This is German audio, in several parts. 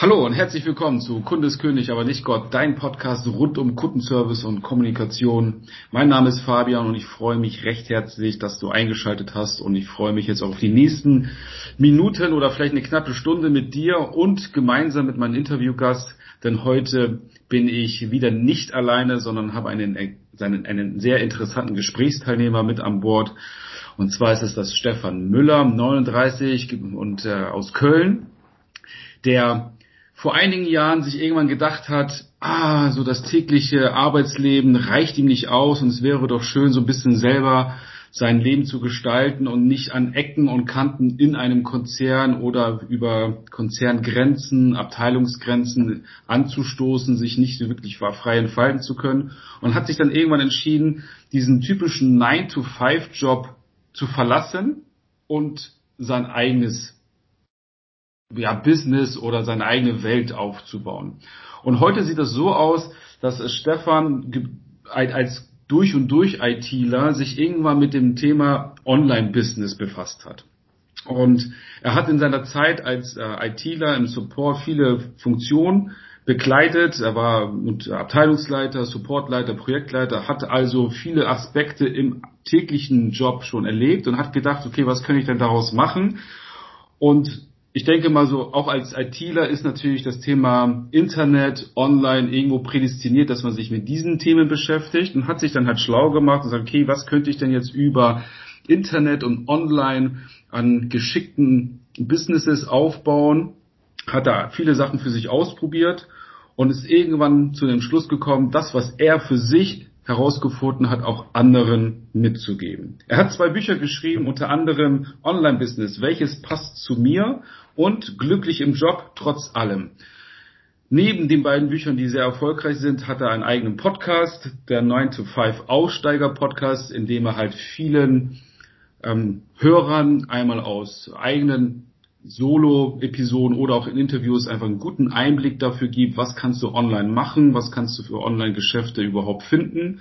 Hallo und herzlich willkommen zu Kundeskönig, aber nicht Gott, dein Podcast rund um Kundenservice und Kommunikation. Mein Name ist Fabian und ich freue mich recht herzlich, dass du eingeschaltet hast und ich freue mich jetzt auf die nächsten Minuten oder vielleicht eine knappe Stunde mit dir und gemeinsam mit meinem Interviewgast, denn heute bin ich wieder nicht alleine, sondern habe einen, einen, einen sehr interessanten Gesprächsteilnehmer mit an Bord. Und zwar ist es das Stefan Müller, 39 und äh, aus Köln, der vor einigen Jahren sich irgendwann gedacht hat, ah, so das tägliche Arbeitsleben reicht ihm nicht aus und es wäre doch schön, so ein bisschen selber sein Leben zu gestalten und nicht an Ecken und Kanten in einem Konzern oder über Konzerngrenzen, Abteilungsgrenzen anzustoßen, sich nicht wirklich frei entfalten zu können und hat sich dann irgendwann entschieden, diesen typischen 9-to-5-Job zu verlassen und sein eigenes ja, Business oder seine eigene Welt aufzubauen. Und heute sieht es so aus, dass Stefan als durch und durch ITler sich irgendwann mit dem Thema Online-Business befasst hat. Und er hat in seiner Zeit als äh, ITler im Support viele Funktionen begleitet. Er war Abteilungsleiter, Supportleiter, Projektleiter, hat also viele Aspekte im täglichen Job schon erlebt und hat gedacht, okay, was kann ich denn daraus machen? Und ich denke mal so, auch als ITler ist natürlich das Thema Internet, Online irgendwo prädestiniert, dass man sich mit diesen Themen beschäftigt und hat sich dann halt schlau gemacht und sagt, okay, was könnte ich denn jetzt über Internet und Online an geschickten Businesses aufbauen? Hat da viele Sachen für sich ausprobiert und ist irgendwann zu dem Schluss gekommen, das, was er für sich herausgefunden hat, auch anderen mitzugeben. Er hat zwei Bücher geschrieben, unter anderem Online-Business, welches passt zu mir und Glücklich im Job trotz allem. Neben den beiden Büchern, die sehr erfolgreich sind, hat er einen eigenen Podcast, der 9 to 5 Aussteiger Podcast, in dem er halt vielen ähm, Hörern einmal aus eigenen Solo-Episoden oder auch in Interviews einfach einen guten Einblick dafür gibt, was kannst du online machen, was kannst du für Online-Geschäfte überhaupt finden.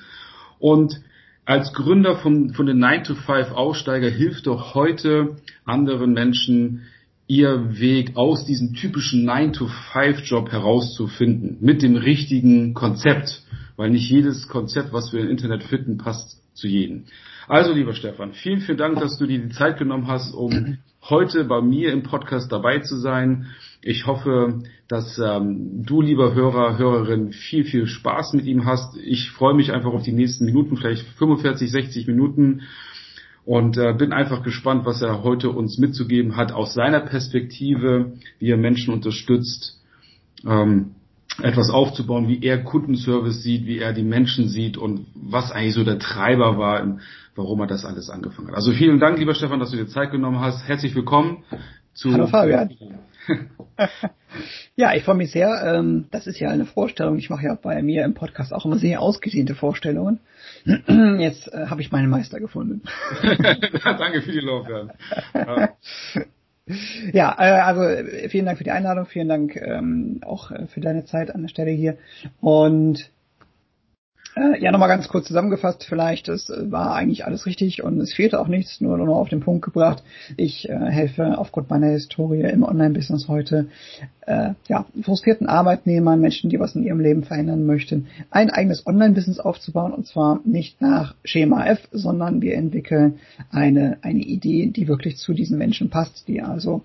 Und als Gründer von, von den 9-to-5-Aussteiger hilft doch heute anderen Menschen, ihr Weg aus diesem typischen 9-to-5-Job herauszufinden, mit dem richtigen Konzept, weil nicht jedes Konzept, was wir im Internet finden, passt zu jedem. Also, lieber Stefan, vielen, vielen Dank, dass du dir die Zeit genommen hast, um heute bei mir im Podcast dabei zu sein. Ich hoffe, dass ähm, du, lieber Hörer, Hörerin, viel, viel Spaß mit ihm hast. Ich freue mich einfach auf die nächsten Minuten, vielleicht 45, 60 Minuten und äh, bin einfach gespannt, was er heute uns mitzugeben hat aus seiner Perspektive, wie er Menschen unterstützt, ähm, etwas aufzubauen, wie er Kundenservice sieht, wie er die Menschen sieht und was eigentlich so der Treiber war, warum er das alles angefangen hat. Also vielen Dank, lieber Stefan, dass du dir Zeit genommen hast. Herzlich willkommen zu Hallo Fabian. ja, ich freue mich sehr. Ähm, das ist ja eine Vorstellung. Ich mache ja bei mir im Podcast auch immer sehr ausgedehnte Vorstellungen. Jetzt äh, habe ich meinen Meister gefunden. Danke für die Lorbeeren. Ja. Ja, äh, also vielen Dank für die Einladung, vielen Dank ähm, auch äh, für deine Zeit an der Stelle hier. Und äh, ja, nochmal ganz kurz zusammengefasst, vielleicht, es äh, war eigentlich alles richtig und es fehlte auch nichts, nur noch auf den Punkt gebracht. Ich äh, helfe aufgrund meiner Historie im Online-Business heute äh, ja, frustrierten Arbeitnehmern, Menschen, die was in ihrem Leben verändern möchten, ein eigenes Online-Business aufzubauen und zwar nicht nach Schema F, sondern wir entwickeln eine, eine Idee, die wirklich zu diesen Menschen passt, die also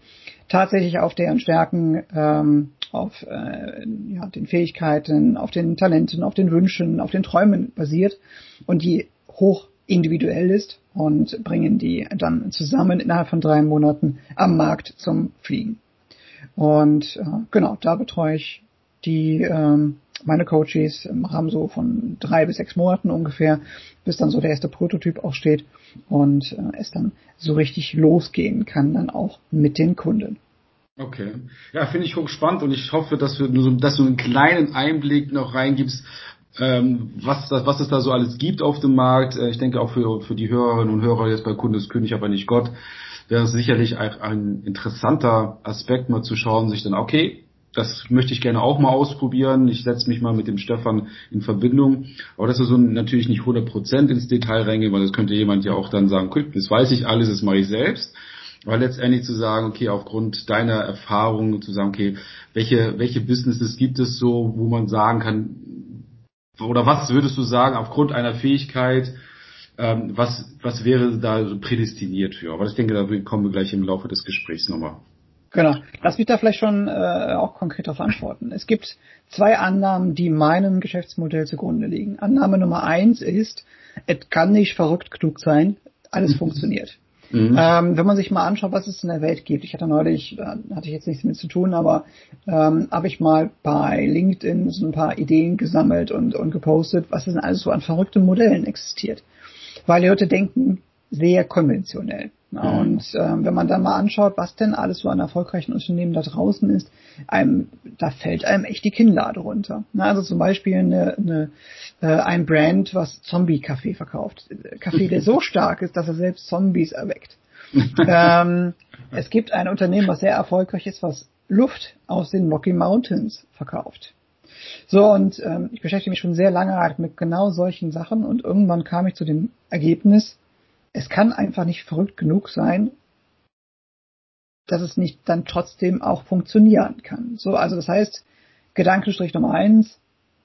tatsächlich auf deren Stärken ähm, auf äh, ja, den Fähigkeiten, auf den Talenten, auf den Wünschen, auf den Träumen basiert und die hoch individuell ist und bringen die dann zusammen innerhalb von drei Monaten am Markt zum Fliegen. Und äh, genau, da betreue ich die ähm, meine Coaches im Rahmen so von drei bis sechs Monaten ungefähr, bis dann so der erste Prototyp auch steht und äh, es dann so richtig losgehen kann dann auch mit den Kunden. Okay. Ja, finde ich hochspannend und ich hoffe, dass so, dass du einen kleinen Einblick noch reingibst, ähm, was, das, was es da so alles gibt auf dem Markt. Äh, ich denke auch für, für die Hörerinnen und Hörer jetzt bei Kunde ist König, aber nicht Gott, wäre es sicherlich ein interessanter Aspekt, mal zu schauen, sich dann, okay, das möchte ich gerne auch mal ausprobieren. Ich setze mich mal mit dem Stefan in Verbindung. Aber das ist so natürlich nicht 100% ins Detail reingehen, weil das könnte jemand ja auch dann sagen, das weiß ich alles, das mache ich selbst. Aber letztendlich zu sagen, okay, aufgrund deiner Erfahrung zu sagen, okay, welche, welche Businesses gibt es so, wo man sagen kann, oder was würdest du sagen, aufgrund einer Fähigkeit, ähm, was, was wäre da prädestiniert für? Aber ich denke, da kommen wir gleich im Laufe des Gesprächs nochmal. Genau. Lass mich da vielleicht schon äh, auch konkret darauf antworten. Es gibt zwei Annahmen, die meinem Geschäftsmodell zugrunde liegen. Annahme Nummer eins ist, es kann nicht verrückt genug sein, alles funktioniert. Mhm. Ähm, wenn man sich mal anschaut, was es in der Welt gibt, ich hatte neulich, da hatte ich jetzt nichts mit zu tun, aber ähm, habe ich mal bei LinkedIn so ein paar Ideen gesammelt und, und gepostet, was denn alles so an verrückten Modellen existiert. Weil die Leute denken sehr konventionell. Mhm. Und ähm, wenn man dann mal anschaut, was denn alles so an erfolgreichen Unternehmen da draußen ist, einem, da fällt einem echt die Kinnlade runter. Na, also zum Beispiel eine, eine, äh, ein Brand, was Zombie-Kaffee verkauft. Kaffee, der so stark ist, dass er selbst Zombies erweckt. ähm, es gibt ein Unternehmen, was sehr erfolgreich ist, was Luft aus den Rocky Mountains verkauft. So, und ähm, ich beschäftige mich schon sehr lange halt mit genau solchen Sachen und irgendwann kam ich zu dem Ergebnis, es kann einfach nicht verrückt genug sein, dass es nicht dann trotzdem auch funktionieren kann. So, also das heißt, Gedankenstrich Nummer eins,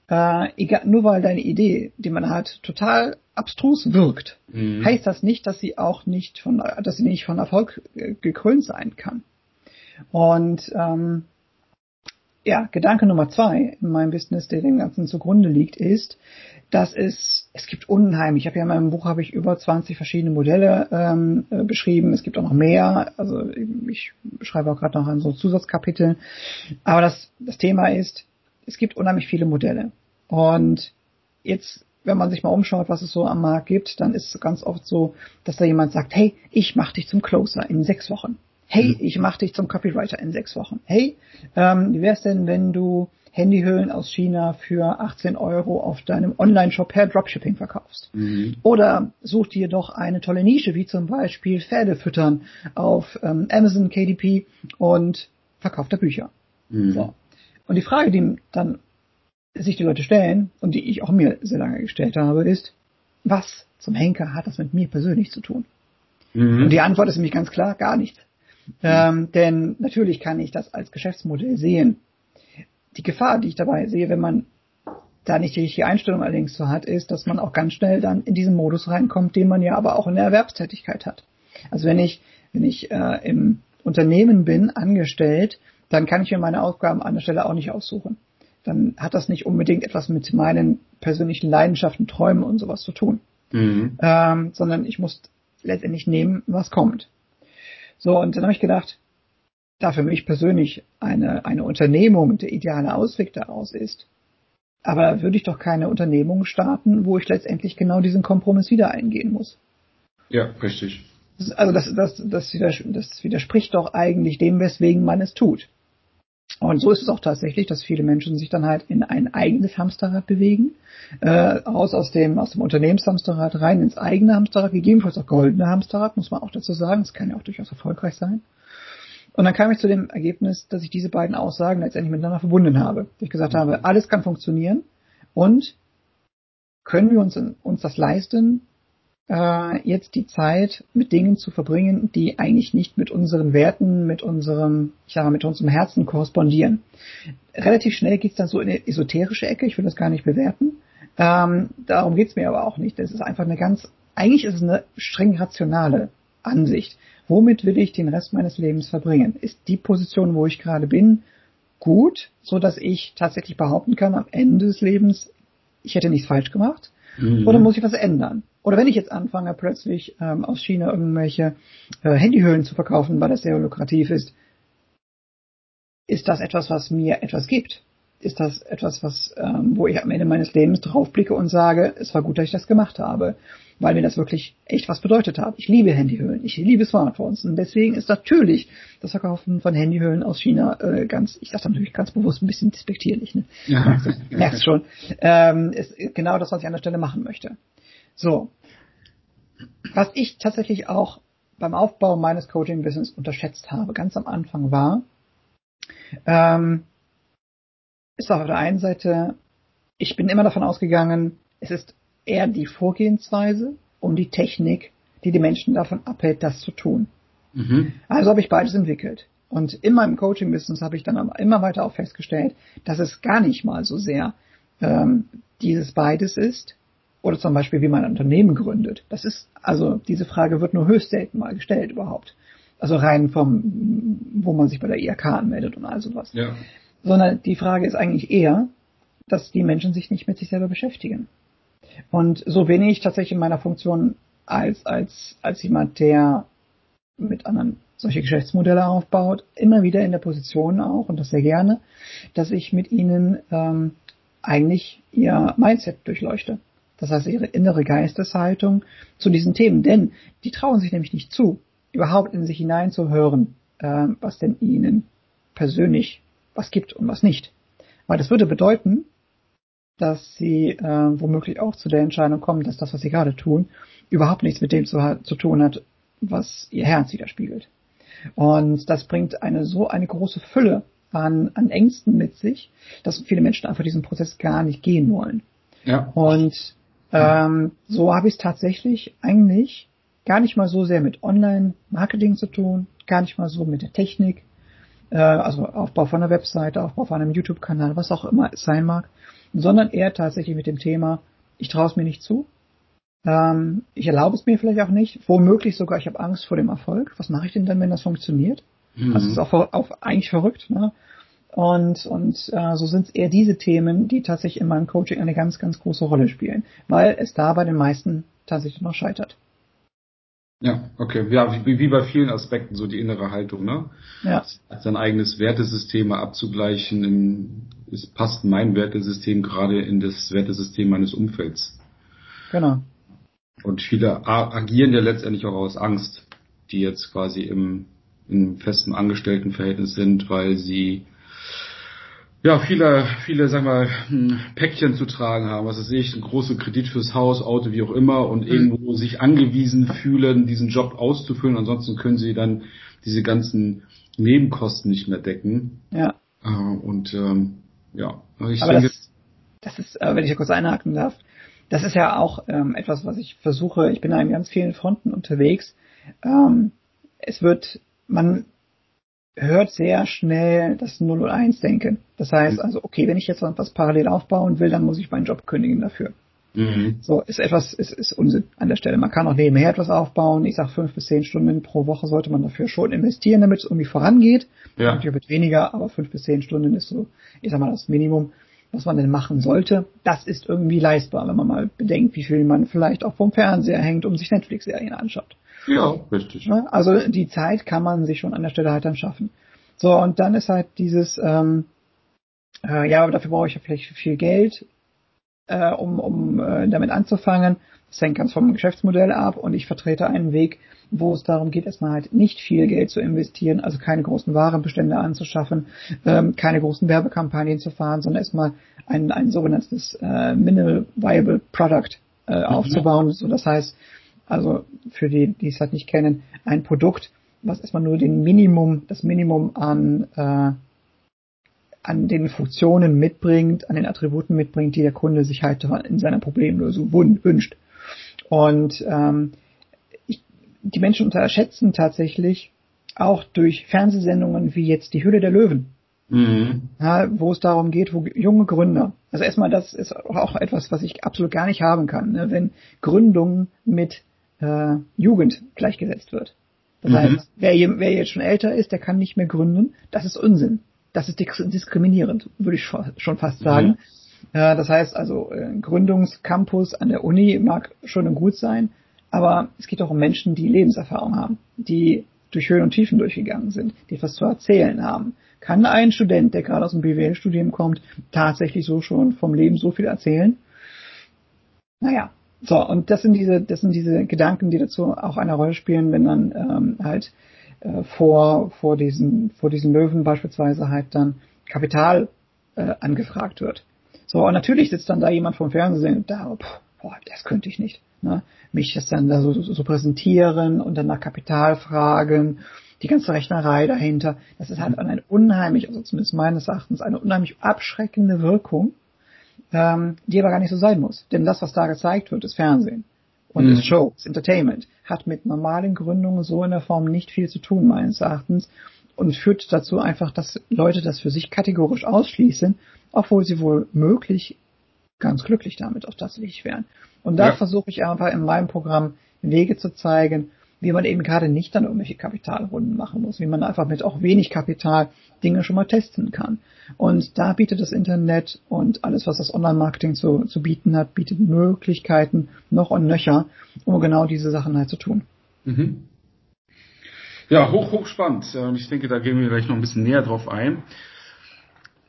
äh, egal, nur weil deine Idee, die man hat, total abstrus wirkt, mhm. heißt das nicht, dass sie auch nicht von, dass sie nicht von Erfolg äh, gekrönt sein kann. Und ähm, ja, Gedanke Nummer zwei in meinem Business, der dem Ganzen zugrunde liegt, ist, dass es, es gibt unheimlich, ich habe ja in meinem Buch habe ich über 20 verschiedene Modelle ähm, äh, beschrieben, es gibt auch noch mehr, also ich schreibe auch gerade noch an so Zusatzkapitel, aber das, das Thema ist, es gibt unheimlich viele Modelle und jetzt wenn man sich mal umschaut, was es so am Markt gibt, dann ist es ganz oft so, dass da jemand sagt, hey, ich mach dich zum Closer in sechs Wochen. Hey, mhm. ich mach dich zum Copywriter in sechs Wochen. Hey, ähm, wie wär's denn, wenn du Handyhüllen aus China für 18 Euro auf deinem Online-Shop per Dropshipping verkaufst. Mhm. Oder such dir doch eine tolle Nische, wie zum Beispiel Pferde füttern auf ähm, Amazon KDP und verkauft da Bücher. Mhm. So. Und die Frage, die dann sich die Leute stellen und die ich auch mir sehr lange gestellt habe, ist, was zum Henker hat das mit mir persönlich zu tun? Mhm. Und die Antwort ist nämlich ganz klar, gar nichts. Ähm, denn natürlich kann ich das als Geschäftsmodell sehen die Gefahr, die ich dabei sehe, wenn man da nicht die richtige Einstellung allerdings so hat, ist, dass man auch ganz schnell dann in diesen Modus reinkommt, den man ja aber auch in der Erwerbstätigkeit hat. Also wenn ich, wenn ich äh, im Unternehmen bin, angestellt, dann kann ich mir meine Aufgaben an der Stelle auch nicht aussuchen. Dann hat das nicht unbedingt etwas mit meinen persönlichen Leidenschaften, Träumen und sowas zu tun. Mhm. Ähm, sondern ich muss letztendlich nehmen, was kommt. So, und dann habe ich gedacht, da für mich persönlich eine, eine Unternehmung der ideale Ausweg daraus ist. Aber da würde ich doch keine Unternehmung starten, wo ich letztendlich genau diesen Kompromiss wieder eingehen muss. Ja, richtig. Also das, das, das, das widerspricht doch eigentlich dem, weswegen man es tut. Und so ist es auch tatsächlich, dass viele Menschen sich dann halt in ein eigenes Hamsterrad bewegen, äh, raus aus dem, aus dem Unternehmenshamsterrad rein ins eigene Hamsterrad, gegebenenfalls auch goldene Hamsterrad, muss man auch dazu sagen. Das kann ja auch durchaus erfolgreich sein. Und dann kam ich zu dem Ergebnis, dass ich diese beiden Aussagen letztendlich miteinander verbunden habe. Ich gesagt habe, alles kann funktionieren und können wir uns, uns das leisten, äh, jetzt die Zeit mit Dingen zu verbringen, die eigentlich nicht mit unseren Werten, mit unserem, ich sage, mit unserem Herzen korrespondieren. Relativ schnell geht's dann so in eine esoterische Ecke, ich will das gar nicht bewerten. Ähm, darum geht's mir aber auch nicht. Das ist einfach eine ganz, eigentlich ist es eine streng rationale Ansicht. Womit will ich den Rest meines Lebens verbringen? Ist die Position, wo ich gerade bin, gut, so dass ich tatsächlich behaupten kann, am Ende des Lebens, ich hätte nichts falsch gemacht? Mhm. Oder muss ich was ändern? Oder wenn ich jetzt anfange, plötzlich ähm, aus China irgendwelche äh, Handyhüllen zu verkaufen, weil das sehr lukrativ ist, ist das etwas, was mir etwas gibt? Ist das etwas, was, ähm, wo ich am Ende meines Lebens draufblicke und sage, es war gut, dass ich das gemacht habe? weil mir das wirklich echt was bedeutet hat. Ich liebe Handyhüllen, ich liebe Smartphones und deswegen ist natürlich das Verkaufen von Handyhüllen aus China äh, ganz, ich sage natürlich ganz bewusst ein bisschen despektierlich, ne? Ja. Merkst schon. Ähm, ist genau das, was ich an der Stelle machen möchte. So. Was ich tatsächlich auch beim Aufbau meines Coaching-Business unterschätzt habe, ganz am Anfang war, ähm, ist auf der einen Seite, ich bin immer davon ausgegangen, es ist eher die Vorgehensweise und die Technik, die die Menschen davon abhält, das zu tun. Mhm. Also habe ich beides entwickelt. Und in meinem Coaching-Business habe ich dann immer weiter auch festgestellt, dass es gar nicht mal so sehr ähm, dieses beides ist. Oder zum Beispiel, wie man ein Unternehmen gründet. Das ist, also diese Frage wird nur höchst selten mal gestellt überhaupt. Also rein vom, wo man sich bei der IRK anmeldet und all sowas. Ja. Sondern die Frage ist eigentlich eher, dass die Menschen sich nicht mit sich selber beschäftigen. Und so bin ich tatsächlich in meiner Funktion als, als, als jemand, der mit anderen solche Geschäftsmodelle aufbaut, immer wieder in der Position auch, und das sehr gerne, dass ich mit ihnen ähm, eigentlich ihr Mindset durchleuchte. Das heißt, ihre innere Geisteshaltung zu diesen Themen. Denn die trauen sich nämlich nicht zu, überhaupt in sich hineinzuhören, äh, was denn ihnen persönlich was gibt und was nicht. Weil das würde bedeuten, dass sie äh, womöglich auch zu der Entscheidung kommen, dass das, was sie gerade tun, überhaupt nichts mit dem zu, zu tun hat, was ihr Herz widerspiegelt. Und das bringt eine so eine große Fülle an, an Ängsten mit sich, dass viele Menschen einfach diesen Prozess gar nicht gehen wollen. Ja. Und ähm, so habe ich es tatsächlich eigentlich gar nicht mal so sehr mit Online-Marketing zu tun, gar nicht mal so mit der Technik, äh, also Aufbau von einer Webseite, Aufbau von einem YouTube-Kanal, was auch immer es sein mag, sondern eher tatsächlich mit dem Thema, ich traue es mir nicht zu, ähm, ich erlaube es mir vielleicht auch nicht, womöglich sogar, ich habe Angst vor dem Erfolg. Was mache ich denn dann, wenn das funktioniert? Mhm. Also es ist auch, auch eigentlich verrückt. Ne? Und, und äh, so sind es eher diese Themen, die tatsächlich in meinem Coaching eine ganz, ganz große Rolle spielen, weil es da bei den meisten tatsächlich noch scheitert. Ja, okay. Ja, wie, wie bei vielen Aspekten so die innere Haltung, ne? Ja. Sein eigenes Wertesystem abzugleichen, in, ist, passt mein Wertesystem gerade in das Wertesystem meines Umfelds. Genau. Und viele agieren ja letztendlich auch aus Angst, die jetzt quasi im, im festen Angestelltenverhältnis sind, weil sie ja, viele, viele, sagen wir, hm, Päckchen zu tragen haben, was weiß ich, ein großer Kredit fürs Haus, Auto, wie auch immer, und mhm. irgendwo sich angewiesen fühlen, diesen Job auszufüllen, ansonsten können sie dann diese ganzen Nebenkosten nicht mehr decken. Ja. Äh, und ähm, ja, ich Aber denke. Das, das ist, äh, wenn ich da kurz einhaken darf, das ist ja auch ähm, etwas, was ich versuche, ich bin da in ganz vielen Fronten unterwegs. Ähm, es wird, man hört sehr schnell das 0 und 1 denken. Das heißt mhm. also, okay, wenn ich jetzt was parallel aufbauen will, dann muss ich meinen Job kündigen dafür. Mhm. So, ist etwas, ist, ist Unsinn an der Stelle. Man kann auch nebenher etwas aufbauen. Ich sage fünf bis zehn Stunden pro Woche sollte man dafür schon investieren, damit es irgendwie vorangeht. Ja. Natürlich wird weniger, aber fünf bis zehn Stunden ist so, ich sag mal, das Minimum was man denn machen sollte, das ist irgendwie leistbar, wenn man mal bedenkt, wie viel man vielleicht auch vom Fernseher hängt und sich Netflix-Serien anschaut. Ja, richtig. Also die Zeit kann man sich schon an der Stelle halt dann schaffen. So, und dann ist halt dieses, ähm, äh, ja, aber dafür brauche ich ja vielleicht viel Geld, äh, um, um äh, damit anzufangen. Das hängt ganz vom Geschäftsmodell ab und ich vertrete einen Weg, wo es darum geht, erstmal halt nicht viel Geld zu investieren, also keine großen Warenbestände anzuschaffen, ähm, keine großen Werbekampagnen zu fahren, sondern erstmal ein, ein sogenanntes äh, Minimal Viable Product äh, mhm. aufzubauen. So, das heißt, also für die, die es halt nicht kennen, ein Produkt, was erstmal nur den Minimum, das Minimum an äh, an den Funktionen mitbringt, an den Attributen mitbringt, die der Kunde sich halt in seiner Problemlösung wünscht. Und ähm, die Menschen unterschätzen tatsächlich auch durch Fernsehsendungen wie jetzt die Hülle der Löwen. Mhm. Ja, wo es darum geht, wo junge Gründer, also erstmal das ist auch etwas, was ich absolut gar nicht haben kann, ne, wenn Gründung mit äh, Jugend gleichgesetzt wird. Das mhm. heißt, wer, wer jetzt schon älter ist, der kann nicht mehr gründen, das ist Unsinn. Das ist diskriminierend, würde ich schon fast sagen. Mhm. Äh, das heißt also, äh, Gründungscampus an der Uni mag schon und gut sein, aber es geht auch um Menschen, die Lebenserfahrung haben, die durch Höhen und Tiefen durchgegangen sind, die etwas zu erzählen haben. Kann ein Student, der gerade aus dem BWL-Studium kommt, tatsächlich so schon vom Leben so viel erzählen? Naja, so, und das sind diese, das sind diese Gedanken, die dazu auch eine Rolle spielen, wenn dann ähm, halt äh, vor, vor, diesen, vor diesen Löwen beispielsweise halt dann Kapital äh, angefragt wird. So, und natürlich sitzt dann da jemand vom Fernsehen und da, pff, boah, das könnte ich nicht. Ne? Mich das dann da so, so präsentieren und dann nach Kapital fragen, die ganze Rechnerei dahinter. Das ist halt eine unheimlich, also zumindest meines Erachtens, eine unheimlich abschreckende Wirkung, ähm, die aber gar nicht so sein muss. Denn das, was da gezeigt wird, ist Fernsehen. und mhm. ist Show, ist Entertainment, hat mit normalen Gründungen so in der Form nicht viel zu tun, meines Erachtens, und führt dazu einfach, dass Leute das für sich kategorisch ausschließen, obwohl sie wohl möglich ganz glücklich damit auch tatsächlich wären. Und da ja. versuche ich einfach in meinem Programm Wege zu zeigen, wie man eben gerade nicht dann irgendwelche Kapitalrunden machen muss, wie man einfach mit auch wenig Kapital Dinge schon mal testen kann. Und da bietet das Internet und alles, was das Online-Marketing zu, zu bieten hat, bietet Möglichkeiten noch und nöcher, um genau diese Sachen halt zu tun. Mhm. Ja, hoch, hoch spannend. Ich denke, da gehen wir gleich noch ein bisschen näher drauf ein.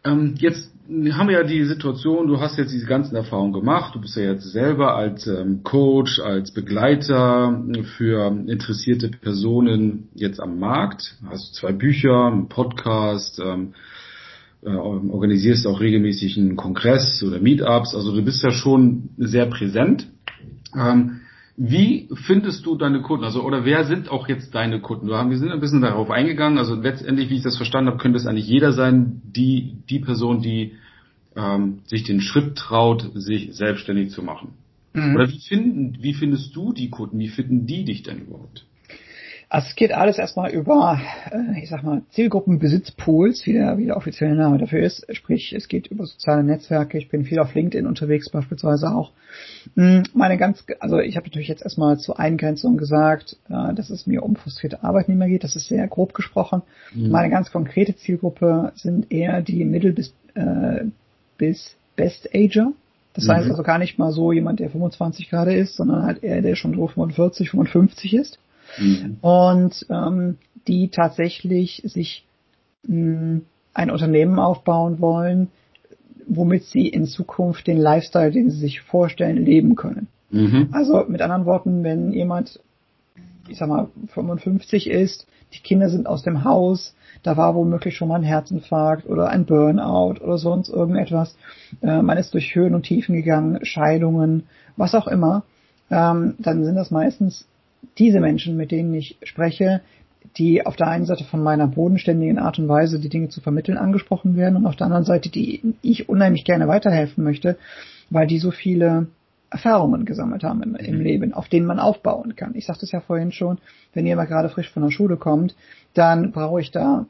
Ähm, jetzt haben wir ja die Situation, du hast jetzt diese ganzen Erfahrungen gemacht, du bist ja jetzt selber als ähm, Coach, als Begleiter für interessierte Personen jetzt am Markt, hast zwei Bücher, einen Podcast, ähm, äh, organisierst auch regelmäßig einen Kongress oder Meetups, also du bist ja schon sehr präsent. Ähm, wie findest du deine Kunden? Also, oder wer sind auch jetzt deine Kunden? Wir sind ein bisschen darauf eingegangen. Also letztendlich, wie ich das verstanden habe, könnte es eigentlich jeder sein, die, die Person, die ähm, sich den Schritt traut, sich selbstständig zu machen. Mhm. Oder wie finden, wie findest du die Kunden? Wie finden die dich denn überhaupt? Also es geht alles erstmal über, äh, ich sag mal, Zielgruppenbesitzpools, wie der, wie der offizielle Name dafür ist. Sprich, es geht über soziale Netzwerke. Ich bin viel auf LinkedIn unterwegs beispielsweise auch. Hm, meine ganz, also ich habe natürlich jetzt erstmal zur Eingrenzung gesagt, äh, dass es mir um frustrierte Arbeitnehmer geht. Das ist sehr grob gesprochen. Mhm. Meine ganz konkrete Zielgruppe sind eher die Mittel- bis, äh, bis Best-Ager. Das mhm. heißt also gar nicht mal so jemand, der 25 gerade ist, sondern halt eher der schon so 45, 55 ist mhm. und ähm, die tatsächlich sich mh, ein Unternehmen aufbauen wollen, womit sie in Zukunft den Lifestyle, den sie sich vorstellen, leben können. Mhm. Also mit anderen Worten, wenn jemand, ich sag mal, 55 ist, die Kinder sind aus dem Haus, da war womöglich schon mal ein Herzinfarkt oder ein Burnout oder sonst irgendetwas, äh, man ist durch Höhen und Tiefen gegangen, Scheidungen, was auch immer, ähm, dann sind das meistens diese Menschen, mit denen ich spreche, die auf der einen Seite von meiner bodenständigen Art und Weise, die Dinge zu vermitteln, angesprochen werden und auf der anderen Seite, die ich unheimlich gerne weiterhelfen möchte, weil die so viele Erfahrungen gesammelt haben im, im mhm. Leben, auf denen man aufbauen kann. Ich sagte es ja vorhin schon, wenn jemand gerade frisch von der Schule kommt, dann brauche ich da,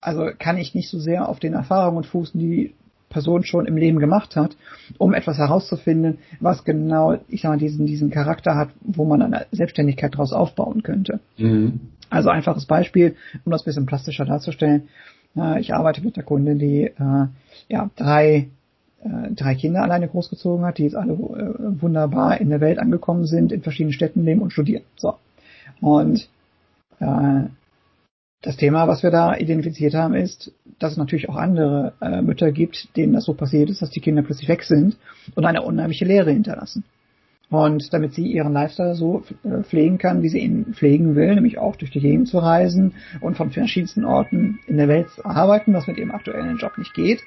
also kann ich nicht so sehr auf den Erfahrungen fußen, die Person schon im Leben gemacht hat, um etwas herauszufinden, was genau, ich sag mal, diesen, diesen Charakter hat, wo man eine Selbstständigkeit daraus aufbauen könnte. Mhm. Also einfaches Beispiel, um das ein bisschen plastischer darzustellen. Ich arbeite mit einer Kundin, die äh, ja drei äh, drei Kinder alleine großgezogen hat, die jetzt alle äh, wunderbar in der Welt angekommen sind, in verschiedenen Städten leben und studieren. So. Und äh, das Thema, was wir da identifiziert haben, ist, dass es natürlich auch andere äh, Mütter gibt, denen das so passiert ist, dass die Kinder plötzlich weg sind und eine unheimliche Lehre hinterlassen. Und damit sie ihren Lifestyle so äh, pflegen kann, wie sie ihn pflegen will, nämlich auch durch die Gegend zu reisen und von verschiedensten Orten in der Welt zu arbeiten, was mit ihrem aktuellen Job nicht geht,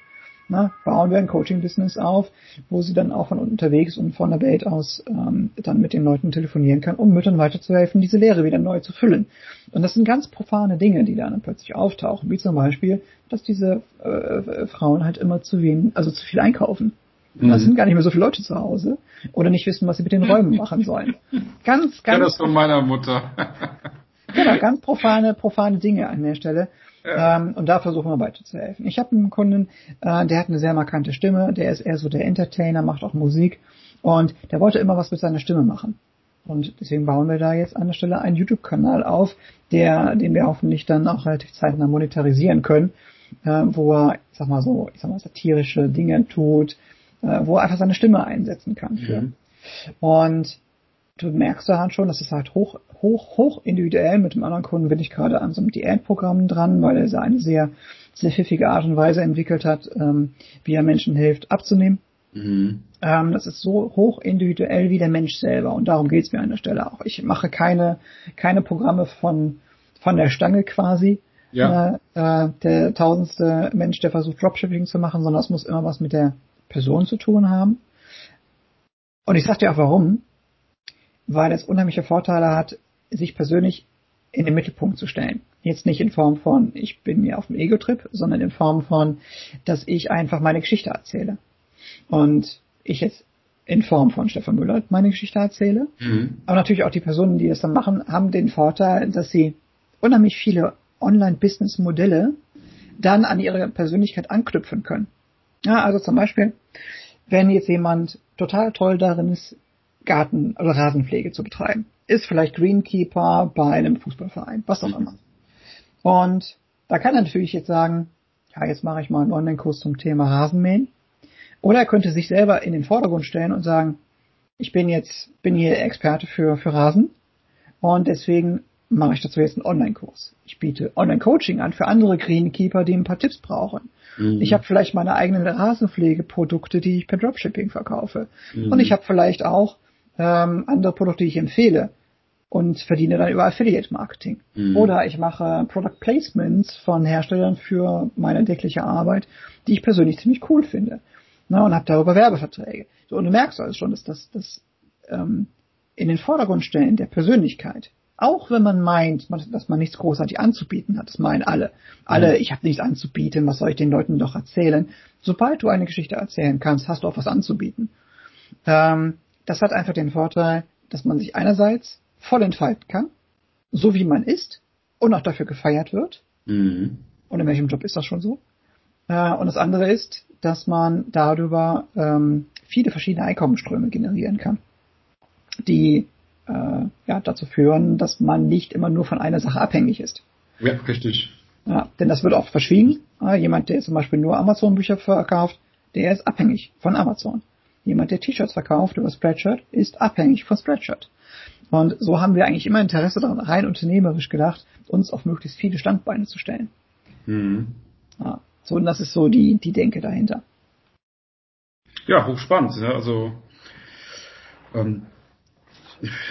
na, bauen wir ein Coaching-Business auf, wo sie dann auch von unterwegs und von der Welt aus ähm, dann mit den Leuten telefonieren kann, um Müttern weiterzuhelfen, diese Lehre wieder neu zu füllen. Und das sind ganz profane Dinge, die dann plötzlich auftauchen, wie zum Beispiel, dass diese äh, Frauen halt immer zu wenig, also zu viel einkaufen. Mhm. Da sind gar nicht mehr so viele Leute zu Hause oder nicht wissen, was sie mit den Räumen machen sollen. Ganz, ganz. Ja, das von meiner Mutter. genau, ganz profane, profane Dinge an der Stelle. Ähm, und da versuchen wir weiterzuhelfen. Ich habe einen Kunden, äh, der hat eine sehr markante Stimme, der ist eher so der Entertainer, macht auch Musik und der wollte immer was mit seiner Stimme machen. Und deswegen bauen wir da jetzt an der Stelle einen YouTube-Kanal auf, der, den wir hoffentlich dann auch relativ zeitnah monetarisieren können, äh, wo er, ich sag mal so, ich sag mal satirische Dinge tut, äh, wo er einfach seine Stimme einsetzen kann. Mhm. Und du merkst daran schon, dass es halt hoch, hoch, hoch individuell. Mit dem anderen Kunden bin ich gerade an so einem Diätprogramm dran, weil er eine sehr, sehr pfiffige Art und Weise entwickelt hat, ähm, wie er Menschen hilft, abzunehmen. Mhm. Ähm, das ist so hoch individuell wie der Mensch selber und darum geht's mir an der Stelle auch. Ich mache keine, keine Programme von, von der Stange quasi. Ja. Äh, äh, der tausendste Mensch, der versucht Dropshipping zu machen, sondern es muss immer was mit der Person zu tun haben. Und ich sag dir auch warum weil es unheimliche Vorteile hat, sich persönlich in den Mittelpunkt zu stellen. Jetzt nicht in Form von, ich bin mir auf dem Ego-Trip, sondern in Form von, dass ich einfach meine Geschichte erzähle. Und ich jetzt in Form von Stefan Müller meine Geschichte erzähle. Mhm. Aber natürlich auch die Personen, die das dann machen, haben den Vorteil, dass sie unheimlich viele Online-Business-Modelle dann an ihre Persönlichkeit anknüpfen können. Ja, also zum Beispiel, wenn jetzt jemand total toll darin ist, Garten- oder Rasenpflege zu betreiben, ist vielleicht Greenkeeper bei einem Fußballverein, was auch mhm. immer. Und da kann er natürlich jetzt sagen, ja, jetzt mache ich mal einen Online-Kurs zum Thema Rasenmähen. Oder er könnte sich selber in den Vordergrund stellen und sagen, ich bin jetzt, bin hier Experte für, für Rasen und deswegen mache ich dazu jetzt einen Online-Kurs. Ich biete Online-Coaching an für andere Greenkeeper, die ein paar Tipps brauchen. Mhm. Ich habe vielleicht meine eigenen Rasenpflegeprodukte, die ich per Dropshipping verkaufe. Mhm. Und ich habe vielleicht auch ähm, andere Produkte, die ich empfehle und verdiene dann über Affiliate-Marketing. Mhm. Oder ich mache Product Placements von Herstellern für meine entdeckliche Arbeit, die ich persönlich ziemlich cool finde. Na, und habe darüber Werbeverträge. So, und du merkst also schon, dass das, das ähm, in den Vordergrund stellen der Persönlichkeit auch wenn man meint, dass man nichts großartig anzubieten hat, das meinen alle. Alle, mhm. ich habe nichts anzubieten, was soll ich den Leuten doch erzählen? Sobald du eine Geschichte erzählen kannst, hast du auch was anzubieten. Ähm, das hat einfach den Vorteil, dass man sich einerseits voll entfalten kann, so wie man ist, und auch dafür gefeiert wird. Mhm. Und in welchem Job ist das schon so? Äh, und das andere ist, dass man darüber ähm, viele verschiedene Einkommensströme generieren kann, die äh, ja, dazu führen, dass man nicht immer nur von einer Sache abhängig ist. Ja, richtig. Ja, denn das wird oft verschwiegen. Ja, jemand, der zum Beispiel nur Amazon-Bücher verkauft, der ist abhängig von Amazon. Jemand, der T-Shirts verkauft über Spreadshirt, ist abhängig von Spreadshirt. Und so haben wir eigentlich immer Interesse daran, rein unternehmerisch gedacht, uns auf möglichst viele Standbeine zu stellen. Mhm. Ja, so, und das ist so die, die Denke dahinter. Ja, hochspannend. Ja, also ähm,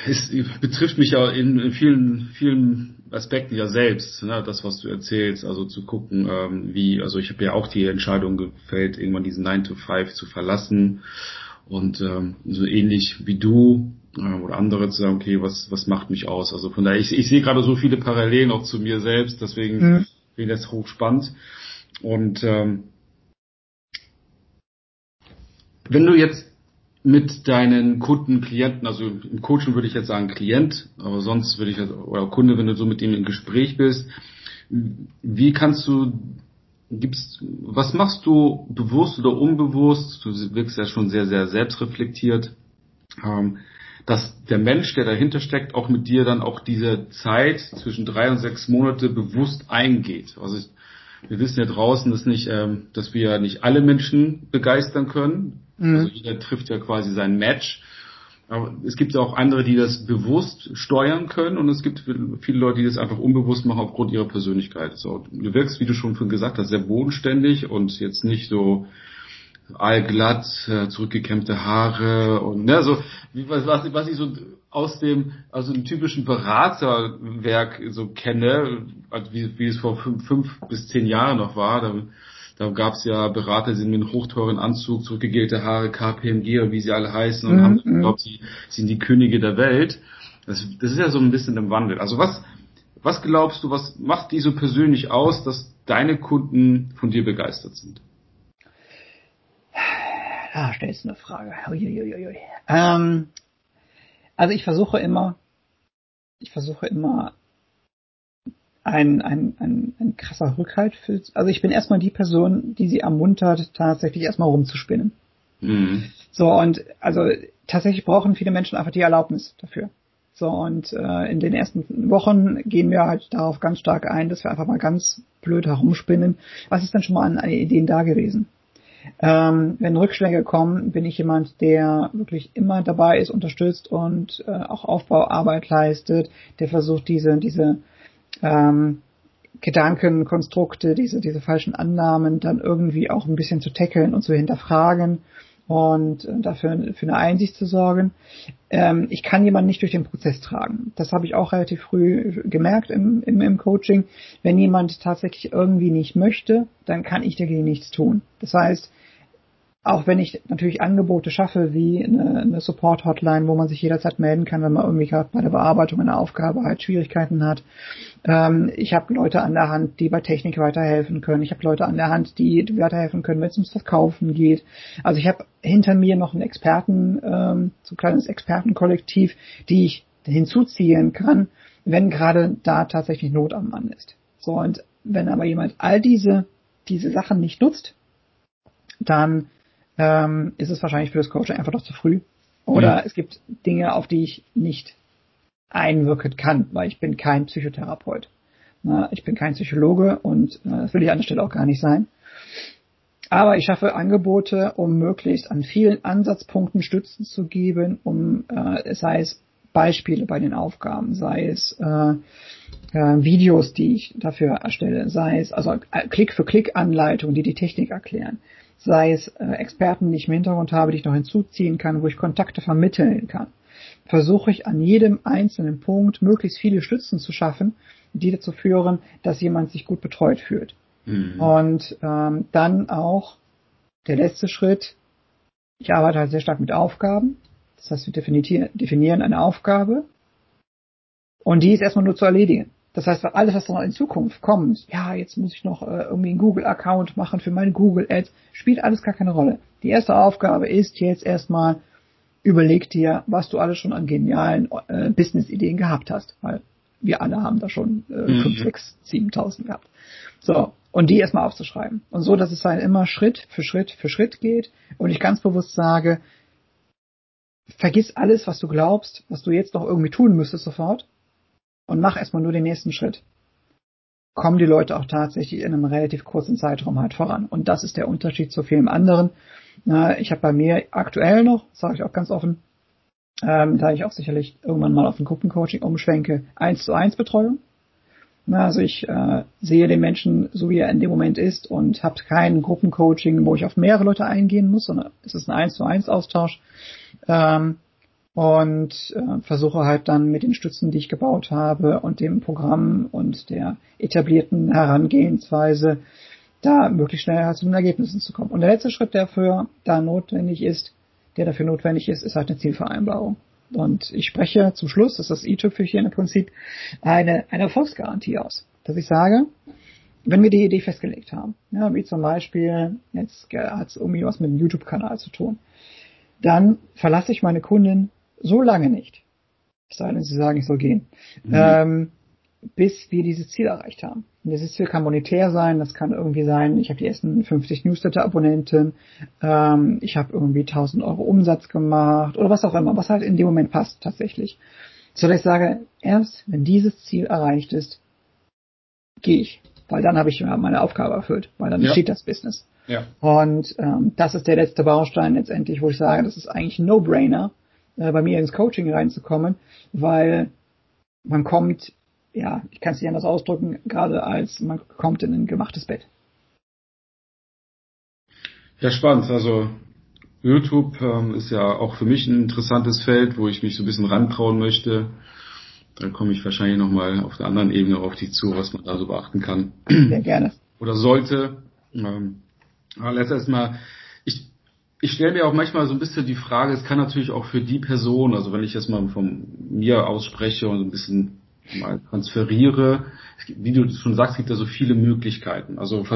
es betrifft mich ja in vielen, vielen Aspekten ja selbst, ne, das, was du erzählst, also zu gucken, ähm, wie, also ich habe ja auch die Entscheidung gefällt, irgendwann diesen 9 to 5 zu verlassen und ähm, so ähnlich wie du äh, oder andere zu sagen, okay, was, was macht mich aus? Also von daher, ich, ich sehe gerade so viele Parallelen auch zu mir selbst, deswegen mhm. finde ich das hochspannend. Und ähm, wenn du jetzt mit deinen Kunden, Klienten, also im Coaching würde ich jetzt sagen Klient, aber sonst würde ich jetzt, oder Kunde, wenn du so mit ihm im Gespräch bist, wie kannst du, gibst, was machst du bewusst oder unbewusst, du wirkst ja schon sehr, sehr selbstreflektiert, ähm, dass der Mensch, der dahinter steckt, auch mit dir dann auch diese Zeit zwischen drei und sechs Monate bewusst eingeht. Also ich, wir wissen ja draußen, dass nicht, ähm, dass wir nicht alle Menschen begeistern können. Mhm. Also jeder trifft ja quasi sein Match. Aber es gibt ja auch andere, die das bewusst steuern können und es gibt viele Leute, die das einfach unbewusst machen aufgrund ihrer Persönlichkeit. So, du wirkst, wie du schon gesagt hast, sehr bodenständig und jetzt nicht so allglatt, äh, zurückgekämmte Haare und ne, so was, was ich so aus dem also dem typischen Beraterwerk so kenne, also wie, wie es vor fünf, fünf bis zehn Jahren noch war, da da gab es ja Berater, die sind mit einem hochteuren Anzug, zurückgegelte Haare, KPMG und wie sie alle heißen und mhm. haben geglaubt, sie sind die Könige der Welt. Das, das ist ja so ein bisschen im Wandel. Also was, was glaubst du, was macht die so persönlich aus, dass deine Kunden von dir begeistert sind? Ah, stellst du eine Frage. Ähm, also ich versuche immer, ich versuche immer ein, ein, ein, ein krasser Rückhalt für, also ich bin erstmal die Person, die sie ermuntert, tatsächlich erstmal rumzuspinnen. Mhm. So, und also tatsächlich brauchen viele Menschen einfach die Erlaubnis dafür. So, und äh, in den ersten Wochen gehen wir halt darauf ganz stark ein, dass wir einfach mal ganz blöd herumspinnen. Was ist denn schon mal an, an Ideen da gewesen? Ähm, wenn Rückschläge kommen, bin ich jemand, der wirklich immer dabei ist, unterstützt und äh, auch Aufbauarbeit leistet, der versucht, diese, diese ähm, Gedankenkonstrukte, diese, diese falschen Annahmen dann irgendwie auch ein bisschen zu tackeln und zu hinterfragen und äh, dafür für eine Einsicht zu sorgen. Ähm, ich kann jemanden nicht durch den Prozess tragen. Das habe ich auch relativ früh gemerkt im, im, im Coaching. Wenn jemand tatsächlich irgendwie nicht möchte, dann kann ich dagegen nichts tun. Das heißt, auch wenn ich natürlich Angebote schaffe, wie eine, eine Support-Hotline, wo man sich jederzeit melden kann, wenn man irgendwie gerade bei der Bearbeitung einer Aufgabe halt Schwierigkeiten hat. Ähm, ich habe Leute an der Hand, die bei Technik weiterhelfen können. Ich habe Leute an der Hand, die weiterhelfen können, wenn es ums Verkaufen geht. Also ich habe hinter mir noch einen Experten, ähm, so ein kleines Expertenkollektiv, die ich hinzuziehen kann, wenn gerade da tatsächlich Not am Mann ist. So, und wenn aber jemand all diese, diese Sachen nicht nutzt, dann ähm, ist es wahrscheinlich für das Coaching einfach noch zu früh. Oder mhm. es gibt Dinge, auf die ich nicht einwirken kann, weil ich bin kein Psychotherapeut. Na, ich bin kein Psychologe und äh, das will ich an der Stelle auch gar nicht sein. Aber ich schaffe Angebote, um möglichst an vielen Ansatzpunkten Stützen zu geben, um äh, sei es Beispiele bei den Aufgaben, sei es äh, äh, Videos, die ich dafür erstelle, sei es also Klick für Klick Anleitungen, die die Technik erklären, sei es äh, Experten, die ich im Hintergrund habe, die ich noch hinzuziehen kann, wo ich Kontakte vermitteln kann, versuche ich an jedem einzelnen Punkt möglichst viele Stützen zu schaffen, die dazu führen, dass jemand sich gut betreut fühlt. Mhm. Und ähm, dann auch der letzte Schritt, ich arbeite halt sehr stark mit Aufgaben. Das heißt, wir definieren eine Aufgabe und die ist erstmal nur zu erledigen. Das heißt, alles, was noch in Zukunft kommt, ja, jetzt muss ich noch äh, irgendwie einen Google-Account machen für meine Google Ads, spielt alles gar keine Rolle. Die erste Aufgabe ist jetzt erstmal, überleg dir, was du alles schon an genialen äh, Business-Ideen gehabt hast, weil wir alle haben da schon äh, mhm. 5, 6, 7.000 gehabt. So, und die erstmal aufzuschreiben. Und so, dass es halt immer Schritt für Schritt für Schritt geht und ich ganz bewusst sage, vergiss alles, was du glaubst, was du jetzt noch irgendwie tun müsstest sofort und mach erstmal nur den nächsten Schritt. Kommen die Leute auch tatsächlich in einem relativ kurzen Zeitraum halt voran. Und das ist der Unterschied zu vielen anderen. Ich habe bei mir aktuell noch, sage ich auch ganz offen, ähm, da ich auch sicherlich irgendwann mal auf ein Gruppencoaching umschwenke, eins zu eins Betreuung. also ich äh, sehe den Menschen so, wie er in dem Moment ist und habe kein Gruppencoaching, wo ich auf mehrere Leute eingehen muss, sondern es ist ein eins zu eins Austausch. Ähm, und äh, versuche halt dann mit den Stützen, die ich gebaut habe und dem Programm und der etablierten Herangehensweise da möglichst schnell halt zu den Ergebnissen zu kommen. Und der letzte Schritt, der dafür da notwendig ist, der dafür notwendig ist, ist halt eine Zielvereinbarung. Und ich spreche zum Schluss, das ist das i-Tüpfelchen im Prinzip, eine, eine Erfolgsgarantie aus. Dass ich sage, wenn wir die Idee festgelegt haben, ja, wie zum Beispiel, jetzt hat es irgendwie was mit dem YouTube-Kanal zu tun, dann verlasse ich meine Kunden so lange nicht. Es sei denn, sie sagen, ich soll gehen. Mhm. Ähm, bis wir dieses Ziel erreicht haben. Und dieses Ziel kann monetär sein, das kann irgendwie sein, ich habe die ersten 50 Newsletter-Abonnenten, ähm, ich habe irgendwie 1000 Euro Umsatz gemacht oder was auch immer, was halt in dem Moment passt tatsächlich. So dass ich sage, erst wenn dieses Ziel erreicht ist, gehe ich, weil dann habe ich meine Aufgabe erfüllt, weil dann ja. steht das Business. Ja. Und ähm, das ist der letzte Baustein letztendlich, wo ich sage, das ist eigentlich ein No-Brainer, äh, bei mir ins Coaching reinzukommen, weil man kommt, ja, ich kann es nicht anders ausdrücken, gerade als man kommt in ein gemachtes Bett. Ja, spannend. Also YouTube ähm, ist ja auch für mich ein interessantes Feld, wo ich mich so ein bisschen rantrauen möchte. Da komme ich wahrscheinlich nochmal auf der anderen Ebene auf dich zu, was man da so beachten kann. Sehr gerne. Oder sollte. Ähm, aber letztes Mal, ich, stelle mir auch manchmal so ein bisschen die Frage, es kann natürlich auch für die Person, also wenn ich jetzt mal von mir ausspreche und so ein bisschen mal transferiere, wie du schon sagst, gibt da so viele Möglichkeiten. Also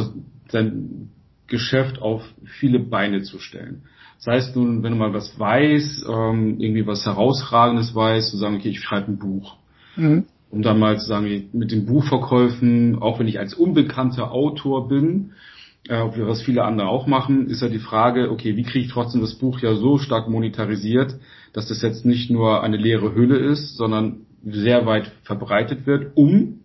sein Geschäft auf viele Beine zu stellen. Das heißt nun, wenn du mal was weißt, ähm, irgendwie was herausragendes weißt, zu sagen, okay, ich schreibe ein Buch. Mhm. Um dann mal zu sagen, mit den Buchverkäufen, auch wenn ich als unbekannter Autor bin, äh, was viele andere auch machen, ist ja die Frage, okay, wie kriege ich trotzdem das Buch ja so stark monetarisiert, dass das jetzt nicht nur eine leere Hülle ist, sondern sehr weit verbreitet wird, um,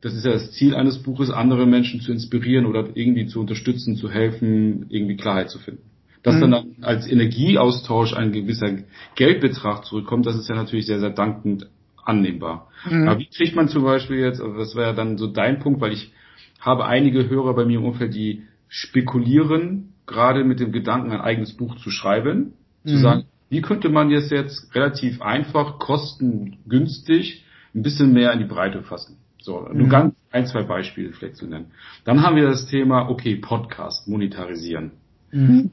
das ist ja das Ziel eines Buches, andere Menschen zu inspirieren oder irgendwie zu unterstützen, zu helfen, irgendwie Klarheit zu finden. Dass mhm. dann als Energieaustausch ein gewisser Geldbetrag zurückkommt, das ist ja natürlich sehr, sehr dankend annehmbar. Mhm. Aber wie kriegt man zum Beispiel jetzt, also das wäre ja dann so dein Punkt, weil ich habe einige Hörer bei mir im Umfeld, die spekulieren, gerade mit dem Gedanken, ein eigenes Buch zu schreiben, mhm. zu sagen, wie könnte man jetzt jetzt relativ einfach, kostengünstig, ein bisschen mehr in die Breite fassen. So, nur mhm. ganz ein, zwei Beispiele vielleicht zu nennen. Dann haben wir das Thema, okay, Podcast, monetarisieren. Mhm.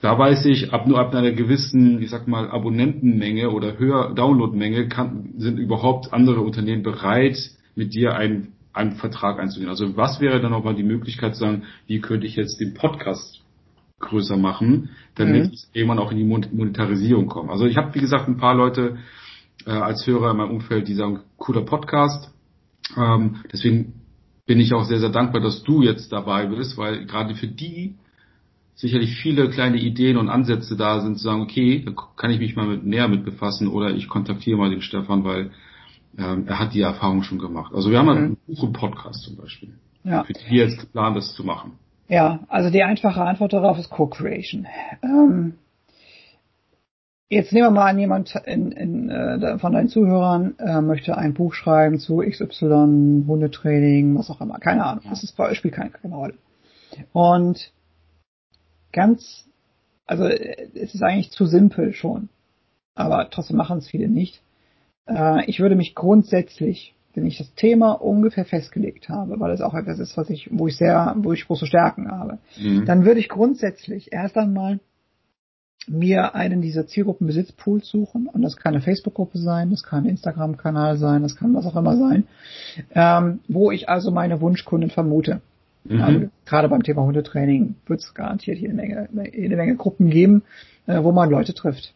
Da weiß ich, ab nur ab einer gewissen, ich sag mal, Abonnentenmenge oder höher Downloadmenge kann, sind überhaupt andere Unternehmen bereit, mit dir einen, einen Vertrag einzugehen. Also was wäre dann auch mal die Möglichkeit zu sagen, wie könnte ich jetzt den Podcast größer machen, damit mhm. irgendwann auch in die Monetarisierung kommt. Also ich habe, wie gesagt, ein paar Leute äh, als Hörer in meinem Umfeld, die sagen, cooler Podcast. Ähm, deswegen bin ich auch sehr, sehr dankbar, dass du jetzt dabei bist, weil gerade für die sicherlich viele kleine Ideen und Ansätze da sind, zu sagen, okay, da kann ich mich mal mit, näher mit befassen oder ich kontaktiere mal den Stefan, weil ähm, er hat die Erfahrung schon gemacht. Also wir haben mhm. ein Buch und Podcast zum Beispiel. Ja. Für die jetzt planen, das zu machen. Ja, also die einfache Antwort darauf ist Co-Creation. Ähm, jetzt nehmen wir mal an, jemand in, in, äh, von deinen Zuhörern äh, möchte ein Buch schreiben zu XY, Hundetraining, was auch immer, keine Ahnung. Das ist, spielt keine, keine Rolle. Und ganz, also es ist eigentlich zu simpel schon, aber trotzdem machen es viele nicht. Äh, ich würde mich grundsätzlich, wenn ich das Thema ungefähr festgelegt habe, weil es auch etwas ist, was ich, wo ich sehr, wo ich große Stärken habe, mhm. dann würde ich grundsätzlich erst einmal mir einen dieser Zielgruppenbesitzpools suchen und das kann eine Facebook-Gruppe sein, das kann ein Instagram-Kanal sein, das kann was auch immer sein, ähm, wo ich also meine Wunschkunden vermute. Mhm. Also, gerade beim Thema Hundetraining wird es garantiert jede Menge, jede Menge Gruppen geben, äh, wo man Leute trifft.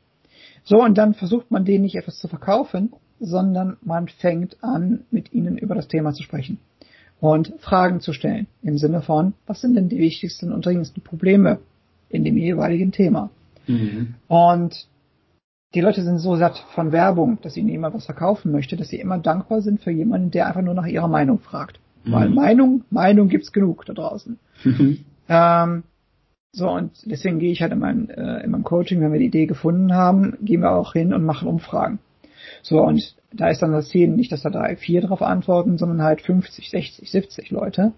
So, und dann versucht man denen nicht etwas zu verkaufen, sondern man fängt an, mit ihnen über das Thema zu sprechen und Fragen zu stellen. Im Sinne von, was sind denn die wichtigsten und dringendsten Probleme in dem jeweiligen Thema? Mhm. Und die Leute sind so satt von Werbung, dass ihnen jemand was verkaufen möchte, dass sie immer dankbar sind für jemanden, der einfach nur nach ihrer Meinung fragt. Mhm. Weil Meinung, Meinung gibt's genug da draußen. Mhm. Ähm, so, und deswegen gehe ich halt in meinem, äh, in meinem Coaching, wenn wir die Idee gefunden haben, gehen wir auch hin und machen Umfragen. So, und da ist dann das Ziel nicht, dass da drei, vier drauf antworten, sondern halt 50, 60, 70 Leute.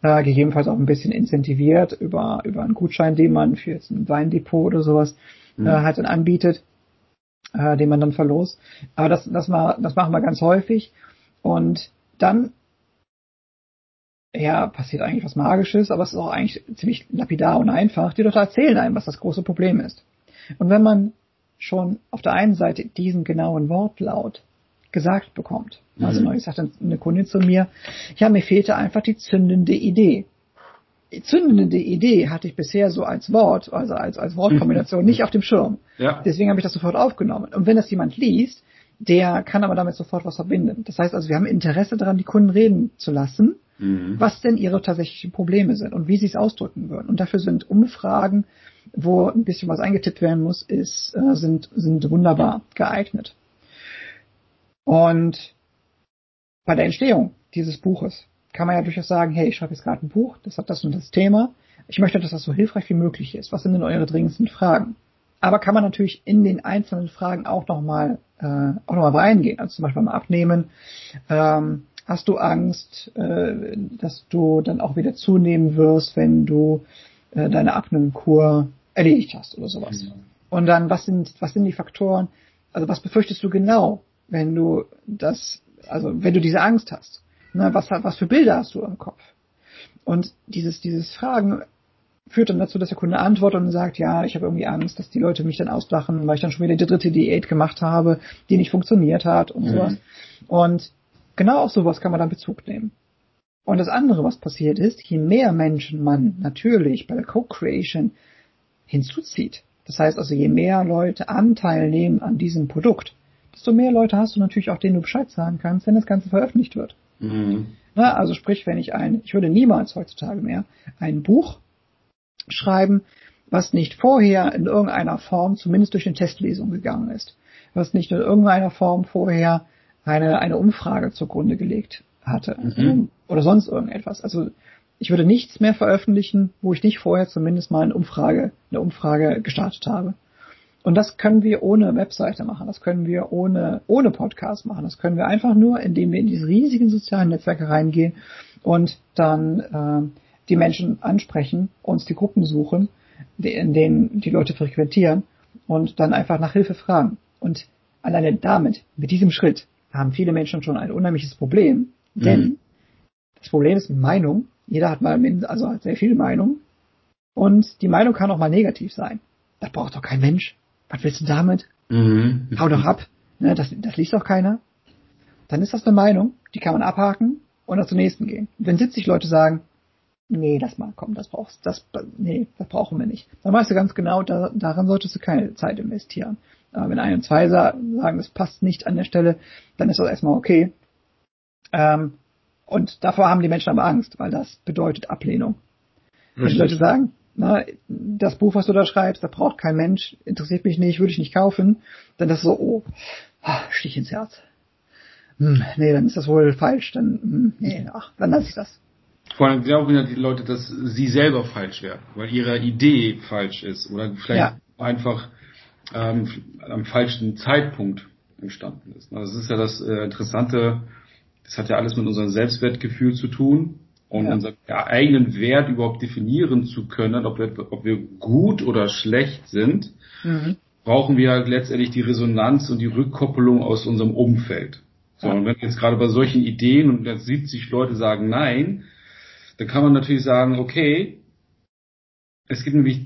Äh, gegebenenfalls auch ein bisschen incentiviert über, über einen Gutschein, den man für jetzt ein Weindepot oder sowas mhm. äh, halt dann anbietet, äh, den man dann verlost. Aber das, das, mal, das machen wir ganz häufig. Und dann ja, passiert eigentlich was Magisches, aber es ist auch eigentlich ziemlich lapidar und einfach. Die Leute erzählen einem, was das große Problem ist. Und wenn man schon auf der einen Seite diesen genauen Wortlaut gesagt bekommt, mhm. also neulich sagte eine Kundin zu mir, ja, mir fehlte einfach die zündende Idee. Die zündende Idee hatte ich bisher so als Wort, also als, als Wortkombination nicht auf dem Schirm. Ja. Deswegen habe ich das sofort aufgenommen. Und wenn das jemand liest, der kann aber damit sofort was verbinden. Das heißt also, wir haben Interesse daran, die Kunden reden zu lassen mhm. was denn ihre tatsächlichen Probleme sind und wie sie es ausdrücken würden. Und dafür sind Umfragen, wo ein bisschen was eingetippt werden muss, ist, äh, sind, sind wunderbar geeignet. Und bei der Entstehung dieses Buches kann man ja durchaus sagen, hey, ich schreibe jetzt gerade ein Buch, das hat das und das Thema. Ich möchte, dass das so hilfreich wie möglich ist. Was sind denn eure dringendsten Fragen? Aber kann man natürlich in den einzelnen Fragen auch nochmal äh, auch noch mal reingehen. Also zum Beispiel mal abnehmen. Ähm, hast du Angst, äh, dass du dann auch wieder zunehmen wirst, wenn du äh, deine Abnehmkur erledigt hast oder sowas. Mhm. Und dann, was sind, was sind die Faktoren, also was befürchtest du genau, wenn du das, also wenn du diese Angst hast? Ne, was, was für Bilder hast du im Kopf? Und dieses, dieses Fragen führt dann dazu, dass der Kunde antwortet und sagt, ja, ich habe irgendwie Angst, dass die Leute mich dann auslachen, weil ich dann schon wieder die dritte Diät gemacht habe, die nicht funktioniert hat und mhm. sowas. Und Genau auf sowas kann man dann Bezug nehmen. Und das andere, was passiert ist, je mehr Menschen man natürlich bei der Co-Creation hinzuzieht, das heißt also, je mehr Leute Anteil nehmen an diesem Produkt, desto mehr Leute hast du natürlich auch, denen du Bescheid sagen kannst, wenn das Ganze veröffentlicht wird. Mhm. Na, also sprich, wenn ich ein, ich würde niemals heutzutage mehr ein Buch schreiben, was nicht vorher in irgendeiner Form zumindest durch eine Testlesung gegangen ist, was nicht in irgendeiner Form vorher eine, eine Umfrage zugrunde gelegt hatte. Mhm. Oder sonst irgendetwas. Also ich würde nichts mehr veröffentlichen, wo ich nicht vorher zumindest mal eine Umfrage, eine Umfrage gestartet habe. Und das können wir ohne Webseite machen, das können wir ohne, ohne Podcast machen, das können wir einfach nur, indem wir in diese riesigen sozialen Netzwerke reingehen und dann äh, die Menschen ansprechen, uns die Gruppen suchen, in denen die Leute frequentieren und dann einfach nach Hilfe fragen. Und alleine damit, mit diesem Schritt, haben viele Menschen schon ein unheimliches Problem, denn mhm. das Problem ist Meinung. Jeder hat mal, also hat sehr viel Meinung. Und die Meinung kann auch mal negativ sein. das braucht doch kein Mensch. Was willst du damit? Mhm. Hau doch ab. Ne, das, das liest doch keiner. Dann ist das eine Meinung, die kann man abhaken und zum nächsten gehen. Und wenn 70 Leute sagen, nee, lass mal, komm, das brauchst, das, nee, das brauchen wir nicht. Dann weißt du ganz genau, da, daran solltest du keine Zeit investieren. Aber wenn ein und zwei sagen, das passt nicht an der Stelle, dann ist das erstmal okay. Ähm, und davor haben die Menschen aber Angst, weil das bedeutet Ablehnung. Wenn die Leute sagen, na, das Buch, was du da schreibst, da braucht kein Mensch, interessiert mich nicht, würde ich nicht kaufen, dann ist das so, oh, Stich ins Herz. Hm, nee, dann ist das wohl falsch, dann, hm, nee, ach, dann lasse ich das. Vor allem glauben ja die Leute, dass sie selber falsch wären, weil ihre Idee falsch ist oder vielleicht ja. einfach ähm, am falschen Zeitpunkt entstanden ist. Das ist ja das äh, Interessante, das hat ja alles mit unserem Selbstwertgefühl zu tun und ja. unseren eigenen Wert überhaupt definieren zu können, ob wir, ob wir gut oder schlecht sind, mhm. brauchen wir letztendlich die Resonanz und die Rückkoppelung aus unserem Umfeld. So, ja. und wenn jetzt gerade bei solchen Ideen und jetzt 70 Leute sagen nein, dann kann man natürlich sagen, okay, es gibt nämlich,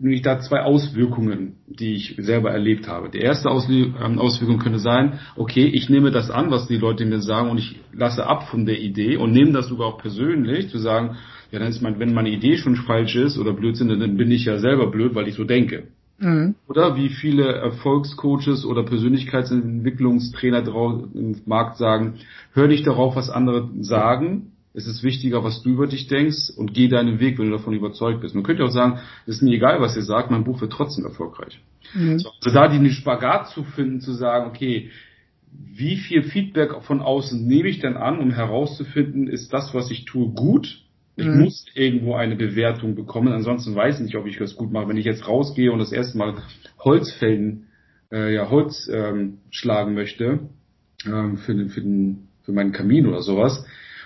nämlich da zwei Auswirkungen, die ich selber erlebt habe. Die erste ähm, Auswirkung könnte sein, okay, ich nehme das an, was die Leute mir sagen und ich lasse ab von der Idee und nehme das sogar auch persönlich, zu sagen, ja, dann ist mein, wenn meine Idee schon falsch ist oder Blödsinn, dann bin ich ja selber blöd, weil ich so denke. Mhm. Oder wie viele Erfolgscoaches oder Persönlichkeitsentwicklungstrainer im Markt sagen, hör nicht darauf, was andere sagen, es ist wichtiger, was du über dich denkst und geh deinen Weg, wenn du davon überzeugt bist. Man könnte auch sagen, es ist mir egal, was ihr sagt, mein Buch wird trotzdem erfolgreich. Mhm. So, also da den Spagat zu finden, zu sagen, okay, wie viel Feedback von außen nehme ich denn an, um herauszufinden, ist das, was ich tue, gut? Ich mhm. muss irgendwo eine Bewertung bekommen, ansonsten weiß ich nicht, ob ich das gut mache. Wenn ich jetzt rausgehe und das erste Mal Holzfällen, äh, ja, Holz ähm, schlagen möchte, ähm, für, den, für, den, für meinen Kamin oder sowas,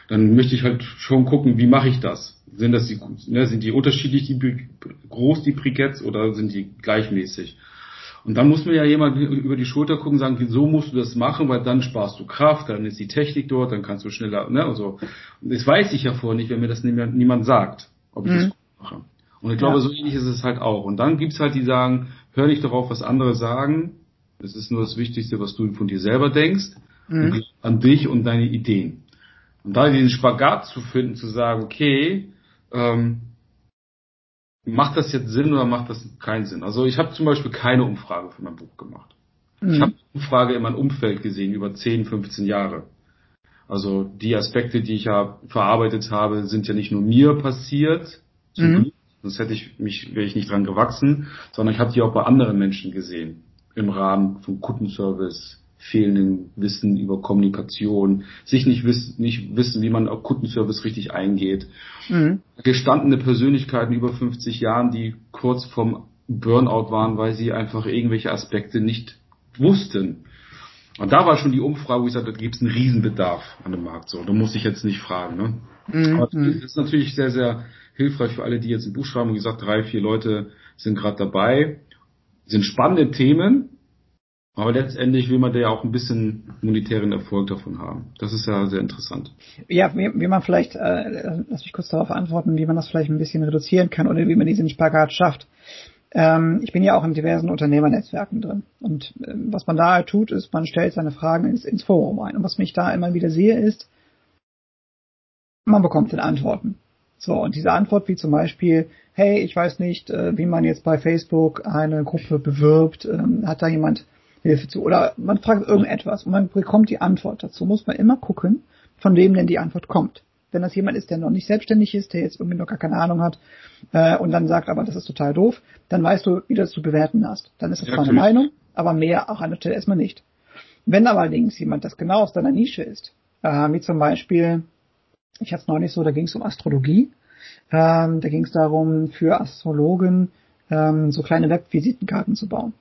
dann möchte ich halt schon gucken, wie mache ich das? Sind das die, ne, sind die unterschiedlich die, groß die Briketts oder sind die gleichmäßig? Und dann muss man ja jemand über die Schulter gucken und sagen, so musst du das machen, weil dann sparst du Kraft, dann ist die Technik dort, dann kannst du schneller, ne, also. Und das weiß ich ja vorher nicht, wenn mir das niemand, niemand sagt, ob ich mhm. das mache. Und ich glaube, ja. so ähnlich ist es halt auch. Und dann gibt's halt die sagen, hör nicht darauf, was andere sagen. Das ist nur das Wichtigste, was du von dir selber denkst. Mhm. an dich und deine Ideen. Und da diesen Spagat zu finden, zu sagen, okay, ähm, macht das jetzt Sinn oder macht das keinen Sinn? Also ich habe zum Beispiel keine Umfrage für mein Buch gemacht. Mhm. Ich habe Umfrage in meinem Umfeld gesehen über 10, 15 Jahre. Also die Aspekte, die ich ja verarbeitet habe, sind ja nicht nur mir passiert, mhm. sonst hätte ich mich, wäre ich nicht dran gewachsen, sondern ich habe die auch bei anderen Menschen gesehen. Im Rahmen von Kundenservice, fehlenden Wissen über Kommunikation, sich nicht wissen, nicht wissen, wie man auf Kundenservice richtig eingeht. Mhm. Gestandene Persönlichkeiten über 50 Jahren, die kurz vom Burnout waren, weil sie einfach irgendwelche Aspekte nicht wussten. Und da war schon die Umfrage, wo ich sagte, da gibt es einen Riesenbedarf an dem Markt. So, da muss ich jetzt nicht fragen. Ne? Mhm. Aber das ist natürlich sehr, sehr hilfreich für alle, die jetzt ein Buch schreiben. Wie gesagt, drei, vier Leute sind gerade dabei. Das sind spannende Themen, aber letztendlich will man da ja auch ein bisschen monetären Erfolg davon haben. Das ist ja sehr interessant. Ja, wie, wie man vielleicht, äh, lass mich kurz darauf antworten, wie man das vielleicht ein bisschen reduzieren kann oder wie man diesen Spagat schafft. Ähm, ich bin ja auch in diversen Unternehmernetzwerken drin. Und äh, was man da halt tut, ist, man stellt seine Fragen ins, ins Forum ein. Und was mich da immer wieder sehe, ist, man bekommt dann Antworten. So, und diese Antwort wie zum Beispiel, hey, ich weiß nicht, äh, wie man jetzt bei Facebook eine Gruppe bewirbt, ähm, hat da jemand Hilfe zu. Oder man fragt irgendetwas und man bekommt die Antwort dazu. Muss man immer gucken, von wem denn die Antwort kommt. Wenn das jemand ist, der noch nicht selbstständig ist, der jetzt irgendwie noch gar keine Ahnung hat äh, und dann sagt, aber das ist total doof, dann weißt du, wie du das zu bewerten hast. Dann ist das ja, zwar eine Meinung, aber mehr auch an der Stelle erstmal nicht. Wenn allerdings jemand das genau aus deiner Nische ist, äh, wie zum Beispiel, ich hatte es nicht so, da ging es um Astrologie, ähm, da ging es darum, für Astrologen ähm, so kleine Webvisitenkarten zu bauen.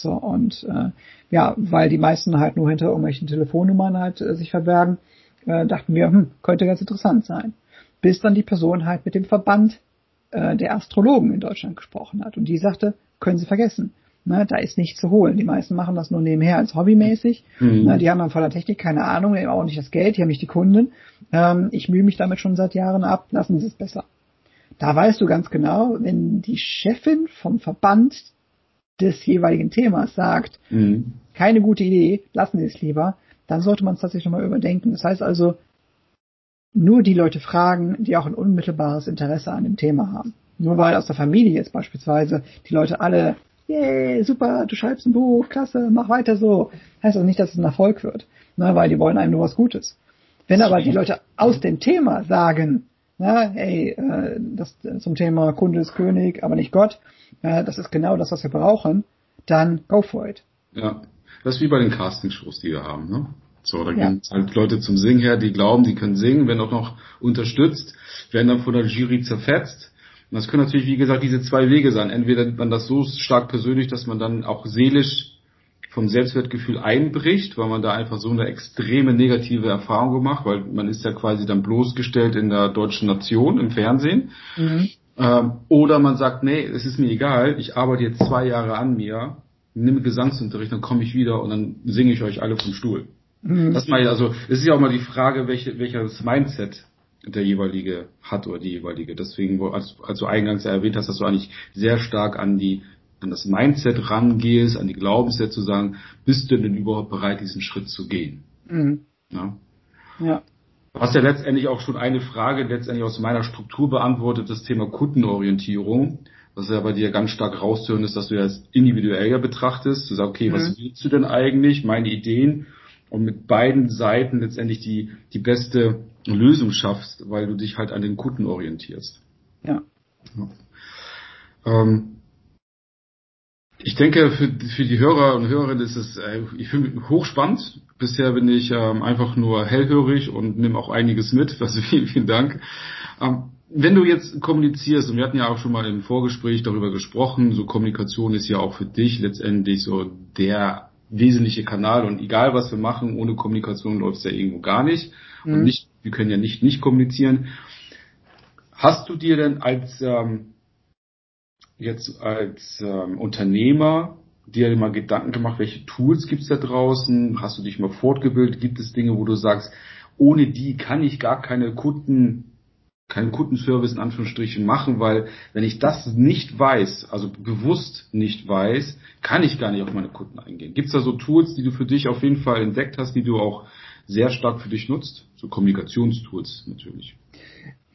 So, und äh, ja, weil die meisten halt nur hinter irgendwelchen Telefonnummern halt äh, sich verbergen, äh, dachten wir, hm, könnte ganz interessant sein. Bis dann die Person halt mit dem Verband äh, der Astrologen in Deutschland gesprochen hat. Und die sagte, können Sie vergessen. Ne, da ist nichts zu holen. Die meisten machen das nur nebenher als hobbymäßig. Mhm. Ne, die haben dann von der Technik keine Ahnung, die haben auch nicht das Geld, die haben nicht die Kunden. Ähm, ich mühe mich damit schon seit Jahren ab, lassen Sie es besser. Da weißt du ganz genau, wenn die Chefin vom Verband des jeweiligen Themas sagt, mhm. keine gute Idee, lassen Sie es lieber, dann sollte man es tatsächlich nochmal überdenken. Das heißt also, nur die Leute fragen, die auch ein unmittelbares Interesse an dem Thema haben. Nur weil aus der Familie jetzt beispielsweise die Leute alle, yay, super, du schreibst ein Buch, klasse, mach weiter so, heißt also nicht, dass es ein Erfolg wird, ne, weil die wollen einem nur was Gutes. Wenn aber die Leute aus dem Thema sagen, na, hey, äh, das zum Thema Kunde ist König, aber nicht Gott, äh, das ist genau das, was wir brauchen, dann go for it. Ja, das ist wie bei den Casting-Shows, die wir haben, ne? So, da ja. gehen halt Leute zum Singen her, die glauben, die können singen, werden auch noch unterstützt, werden dann von der Jury zerfetzt. Und das können natürlich, wie gesagt, diese zwei Wege sein. Entweder man das so stark persönlich, dass man dann auch seelisch vom Selbstwertgefühl einbricht, weil man da einfach so eine extreme negative Erfahrung gemacht, weil man ist ja quasi dann bloßgestellt in der deutschen Nation im Fernsehen. Mhm. Ähm, oder man sagt, nee, es ist mir egal, ich arbeite jetzt zwei Jahre an mir, nehme Gesangsunterricht, dann komme ich wieder und dann singe ich euch alle vom Stuhl. Mhm. Das mal, also, es ist ja auch mal die Frage, welche, welches Mindset der jeweilige hat oder die jeweilige. Deswegen, als, als du eingangs ja erwähnt hast, dass du eigentlich sehr stark an die, an das Mindset rangehst, an die Glaubenssätze zu sagen, bist du denn überhaupt bereit, diesen Schritt zu gehen? Mhm. Ja. ja. Du hast ja letztendlich auch schon eine Frage letztendlich aus meiner Struktur beantwortet, das Thema Kundenorientierung. Was ja bei dir ganz stark rauszuhören ist, dass du das individuell ja betrachtest. Du sagst, okay, mhm. was willst du denn eigentlich? Meine Ideen und mit beiden Seiten letztendlich die, die beste Lösung schaffst, weil du dich halt an den Kunden orientierst. Ja. ja. Ähm, ich denke, für, für die Hörer und Hörerinnen ist es, äh, ich finde hochspannend. Bisher bin ich ähm, einfach nur hellhörig und nehme auch einiges mit. Also vielen, vielen Dank. Ähm, wenn du jetzt kommunizierst, und wir hatten ja auch schon mal im Vorgespräch darüber gesprochen, so Kommunikation ist ja auch für dich letztendlich so der wesentliche Kanal und egal was wir machen, ohne Kommunikation läuft es ja irgendwo gar nicht. Mhm. Und nicht, wir können ja nicht nicht kommunizieren. Hast du dir denn als ähm, jetzt als ähm, Unternehmer dir mal Gedanken gemacht, welche Tools gibt's da draußen? Hast du dich mal fortgebildet? Gibt es Dinge, wo du sagst, ohne die kann ich gar keine Kunden keinen Kundenservice in Anführungsstrichen machen, weil wenn ich das nicht weiß, also bewusst nicht weiß, kann ich gar nicht auf meine Kunden eingehen. Gibt es da so Tools, die du für dich auf jeden Fall entdeckt hast, die du auch sehr stark für dich nutzt? So Kommunikationstools natürlich.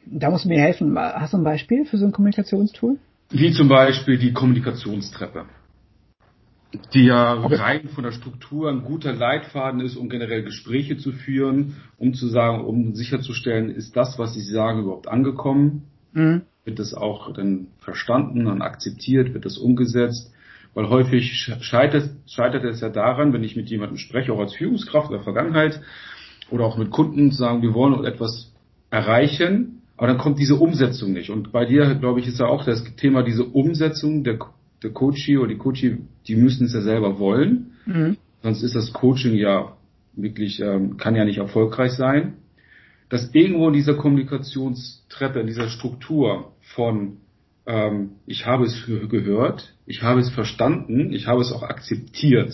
Da musst du mir helfen. Hast du ein Beispiel für so ein Kommunikationstool? Wie zum Beispiel die Kommunikationstreppe die ja rein von der Struktur ein guter Leitfaden ist, um generell Gespräche zu führen, um zu sagen, um sicherzustellen, ist das, was ich sage, überhaupt angekommen? Mhm. Wird das auch dann verstanden und akzeptiert? Wird das umgesetzt? Weil häufig scheitert, scheitert es ja daran, wenn ich mit jemandem spreche, auch als Führungskraft der Vergangenheit oder auch mit Kunden, sagen, wir wollen etwas erreichen, aber dann kommt diese Umsetzung nicht. Und bei dir, glaube ich, ist ja auch das Thema diese Umsetzung der der Coachie oder die Coachie, die müssen es ja selber wollen. Mhm. Sonst ist das Coaching ja wirklich, ähm, kann ja nicht erfolgreich sein. Dass irgendwo in dieser Kommunikationstreppe, in dieser Struktur von ähm, ich habe es gehört, ich habe es verstanden, ich habe es auch akzeptiert.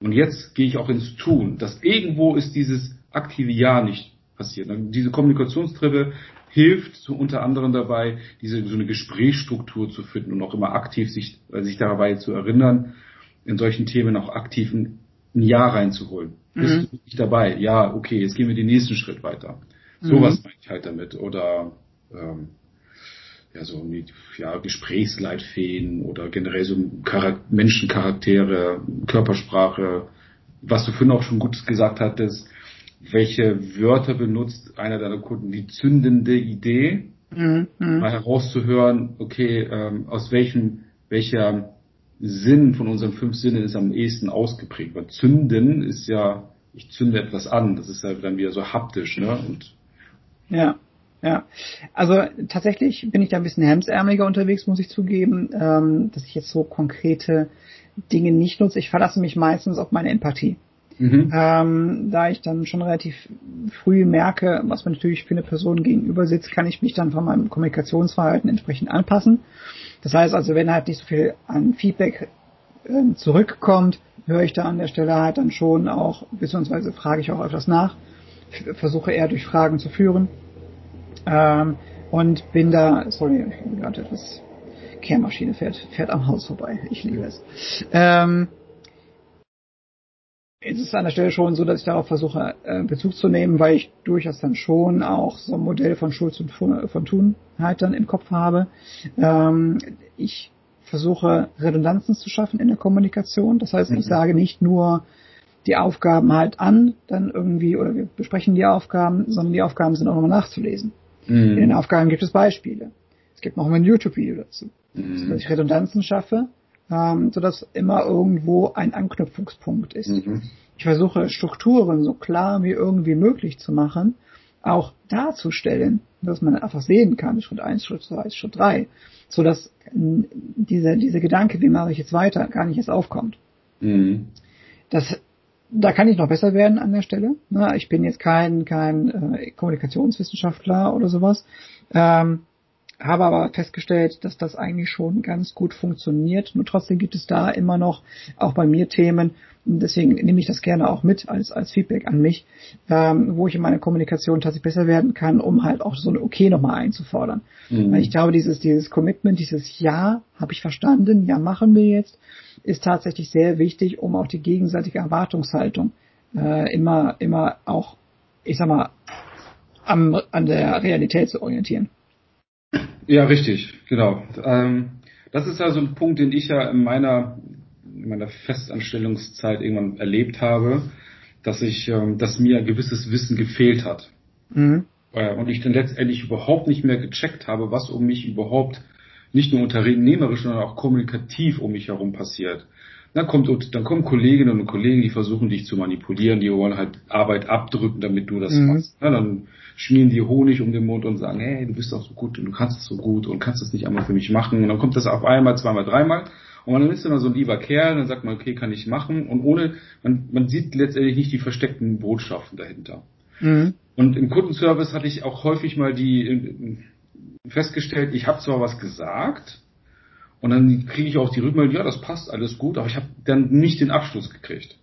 Und jetzt gehe ich auch ins Tun. Dass irgendwo ist dieses aktive Ja nicht passiert. Diese Kommunikationstreppe hilft so unter anderem dabei, diese so eine Gesprächsstruktur zu finden und auch immer aktiv sich, äh, sich dabei zu erinnern, in solchen Themen auch aktiv ein, ein Ja reinzuholen. Mhm. Bist du nicht dabei? Ja, okay, jetzt gehen wir den nächsten Schritt weiter. Sowas mhm. meine ich halt damit. Oder ähm, ja, so mit ja, Gesprächsleitfäden oder generell so Charak Menschencharaktere, Körpersprache, was du vorhin auch schon gut gesagt hattest, welche Wörter benutzt einer deiner Kunden, die zündende Idee, mhm. mhm. mal herauszuhören, okay, ähm, aus welchem, welcher Sinn von unseren fünf Sinnen ist am ehesten ausgeprägt. Weil zünden ist ja, ich zünde etwas an, das ist ja dann wieder so haptisch, ne? Und ja. Ja, also tatsächlich bin ich da ein bisschen hemsärmeliger unterwegs, muss ich zugeben, ähm, dass ich jetzt so konkrete Dinge nicht nutze. Ich verlasse mich meistens auf meine Empathie. Mhm. Ähm, da ich dann schon relativ früh merke, was man natürlich für eine Person gegenüber sitzt, kann ich mich dann von meinem Kommunikationsverhalten entsprechend anpassen. Das heißt also, wenn halt nicht so viel an Feedback äh, zurückkommt, höre ich da an der Stelle halt dann schon auch, beziehungsweise frage ich auch öfters nach, versuche eher durch Fragen zu führen ähm, und bin da, sorry, ich bin gerade etwas Kehrmaschine fährt, fährt am Haus vorbei. Ich liebe es. Ähm, es ist an der Stelle schon so, dass ich darauf versuche, äh, Bezug zu nehmen, weil ich durchaus dann schon auch so ein Modell von Schulz und von Thun halt dann im Kopf habe. Ähm, ich versuche Redundanzen zu schaffen in der Kommunikation. Das heißt, ich mhm. sage nicht nur die Aufgaben halt an, dann irgendwie, oder wir besprechen die Aufgaben, sondern die Aufgaben sind auch nochmal nachzulesen. Mhm. In den Aufgaben gibt es Beispiele. Es gibt nochmal ein YouTube-Video dazu. Mhm. Sodass ich Redundanzen schaffe, ähm, sodass immer irgendwo ein Anknüpfungspunkt ist. Mhm. Ich versuche Strukturen so klar wie irgendwie möglich zu machen, auch darzustellen, dass man einfach sehen kann, Schritt eins, Schritt zwei, Schritt drei, so dass diese, diese Gedanke, wie mache ich jetzt weiter, gar nicht erst aufkommt. Mhm. Das, da kann ich noch besser werden an der Stelle. Ich bin jetzt kein, kein äh, Kommunikationswissenschaftler oder sowas. Ähm, habe aber festgestellt, dass das eigentlich schon ganz gut funktioniert. Nur trotzdem gibt es da immer noch auch bei mir Themen, deswegen nehme ich das gerne auch mit als, als Feedback an mich, ähm, wo ich in meiner Kommunikation tatsächlich besser werden kann, um halt auch so ein Okay nochmal einzufordern. Mhm. Weil ich glaube, dieses, dieses Commitment, dieses Ja, habe ich verstanden, ja, machen wir jetzt, ist tatsächlich sehr wichtig, um auch die gegenseitige Erwartungshaltung äh, immer, immer auch, ich sag mal, am, an der Realität zu orientieren. Ja, richtig, genau. Ähm, das ist ja so ein Punkt, den ich ja in meiner, in meiner Festanstellungszeit irgendwann erlebt habe, dass ich, ähm, dass mir ein gewisses Wissen gefehlt hat. Mhm. Äh, und ich dann letztendlich überhaupt nicht mehr gecheckt habe, was um mich überhaupt nicht nur unternehmerisch, sondern auch kommunikativ um mich herum passiert. Dann kommt, dann kommen Kolleginnen und Kollegen, die versuchen dich zu manipulieren, die wollen halt Arbeit abdrücken, damit du das mhm. machst. Ja, dann schmieren die Honig um den Mund und sagen, hey, du bist doch so gut und du kannst es so gut und kannst es nicht einmal für mich machen. Und dann kommt das auf einmal, zweimal, dreimal. Und dann ist immer so ein lieber Kerl, dann sagt man, okay, kann ich machen. Und ohne, man, man sieht letztendlich nicht die versteckten Botschaften dahinter. Mhm. Und im Kundenservice hatte ich auch häufig mal die festgestellt, ich habe zwar was gesagt, und dann kriege ich auch die Rückmeldung, ja, das passt alles gut, aber ich habe dann nicht den Abschluss gekriegt.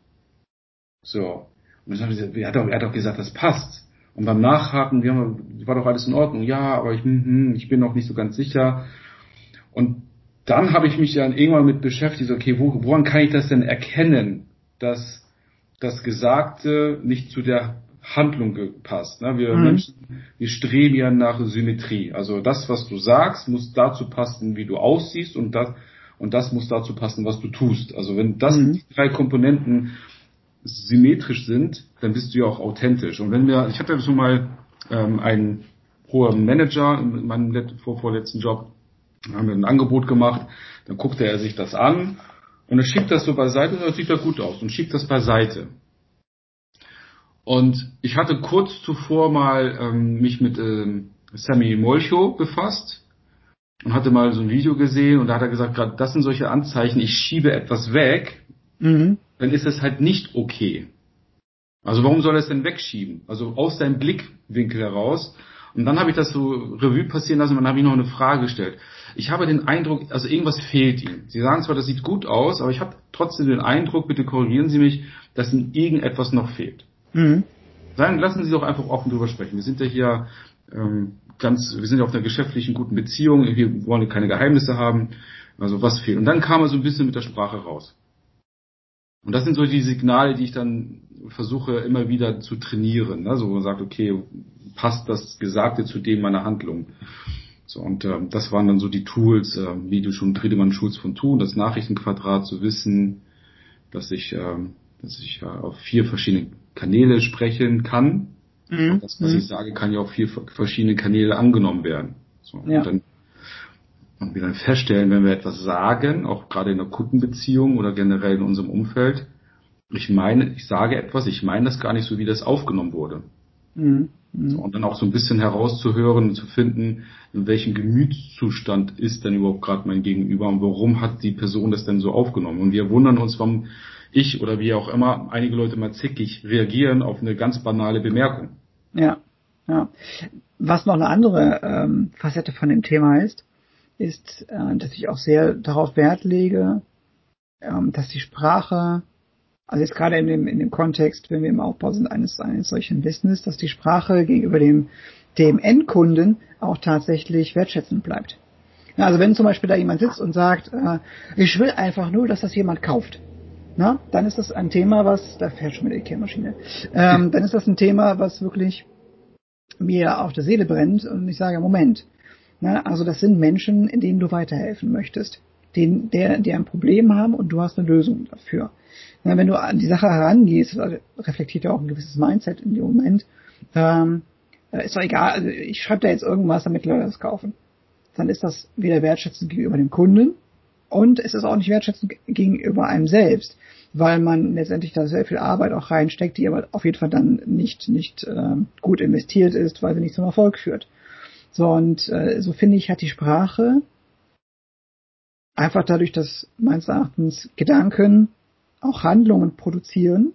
So. Und dann habe ich gesagt, er hat, doch, er hat doch gesagt, das passt. Und beim Nachhaken, wir war doch alles in Ordnung. Ja, aber ich, hm, ich bin noch nicht so ganz sicher. Und dann habe ich mich dann irgendwann mit beschäftigt, okay, wo, woran kann ich das denn erkennen, dass das Gesagte nicht zu der Handlung gepasst. Ne? Wir mhm. Menschen, wir streben ja nach Symmetrie. Also das, was du sagst, muss dazu passen, wie du aussiehst und das, und das muss dazu passen, was du tust. Also wenn das mhm. die drei Komponenten symmetrisch sind, dann bist du ja auch authentisch. Und wenn wir, ich hatte schon mal ähm, einen hohen Manager in meinem vor, vorletzten Job, haben wir ein Angebot gemacht, dann guckte er sich das an und er schiebt das so beiseite und das sieht ja gut aus und schiebt das beiseite. Und ich hatte kurz zuvor mal ähm, mich mit ähm, Sammy Molcho befasst und hatte mal so ein Video gesehen und da hat er gesagt, gerade das sind solche Anzeichen, ich schiebe etwas weg, mhm. dann ist es halt nicht okay. Also warum soll er es denn wegschieben? Also aus seinem Blickwinkel heraus. Und dann habe ich das so Revue passieren lassen und dann habe ich noch eine Frage gestellt. Ich habe den Eindruck, also irgendwas fehlt ihm. Sie sagen zwar, das sieht gut aus, aber ich habe trotzdem den Eindruck, bitte korrigieren Sie mich, dass ihm irgendetwas noch fehlt. Mhm. Sagen, lassen Sie doch einfach offen drüber sprechen. Wir sind ja hier ähm, ganz, wir sind ja auf einer geschäftlichen guten Beziehung, wir wollen keine Geheimnisse haben. Also was fehlt? Und dann kam er so ein bisschen mit der Sprache raus. Und das sind so die Signale, die ich dann versuche immer wieder zu trainieren. Ne? So man sagt, okay, passt das Gesagte zu dem meiner Handlung? So, und äh, das waren dann so die Tools, äh, wie du schon Friedemann Schulz von Thun, das Nachrichtenquadrat zu wissen, dass ich, äh, dass ich äh, auf vier verschiedene Kanäle sprechen kann. Mhm. Das, was mhm. ich sage, kann ja auf vier verschiedene Kanäle angenommen werden. So, ja. Und dann und wir dann feststellen, wenn wir etwas sagen, auch gerade in der Kundenbeziehung oder generell in unserem Umfeld, ich meine, ich sage etwas, ich meine das gar nicht so, wie das aufgenommen wurde. Mhm. So, und dann auch so ein bisschen herauszuhören und zu finden, in welchem Gemütszustand ist denn überhaupt gerade mein Gegenüber und warum hat die Person das denn so aufgenommen. Und wir wundern uns, warum ich oder wie auch immer einige Leute mal zickig reagieren auf eine ganz banale Bemerkung. Ja, ja. Was noch eine andere ähm, Facette von dem Thema ist, ist, äh, dass ich auch sehr darauf Wert lege, ähm, dass die Sprache, also jetzt gerade in dem, in dem Kontext, wenn wir im Aufbau sind eines, eines solchen Business, dass die Sprache gegenüber dem, dem Endkunden auch tatsächlich wertschätzend bleibt. Also wenn zum Beispiel da jemand sitzt und sagt, äh, ich will einfach nur, dass das jemand kauft, na, dann ist das ein Thema, was, da fährt schon wieder die Kehrmaschine, ähm, dann ist das ein Thema, was wirklich mir auf der Seele brennt und ich sage, Moment, na, also das sind Menschen, denen du weiterhelfen möchtest, denen, der, die ein Problem haben und du hast eine Lösung dafür. Na, wenn du an die Sache herangehst, also reflektiert ja auch ein gewisses Mindset in dem Moment, ähm, ist doch egal, also ich schreibe da jetzt irgendwas, damit Leute das kaufen. Dann ist das weder wertschätzend gegenüber dem Kunden und es ist auch nicht wertschätzend gegenüber einem selbst, weil man letztendlich da sehr viel Arbeit auch reinsteckt, die aber auf jeden Fall dann nicht, nicht äh, gut investiert ist, weil sie nicht zum Erfolg führt. So, und äh, so finde ich, hat die Sprache einfach dadurch, dass meines Erachtens Gedanken auch Handlungen produzieren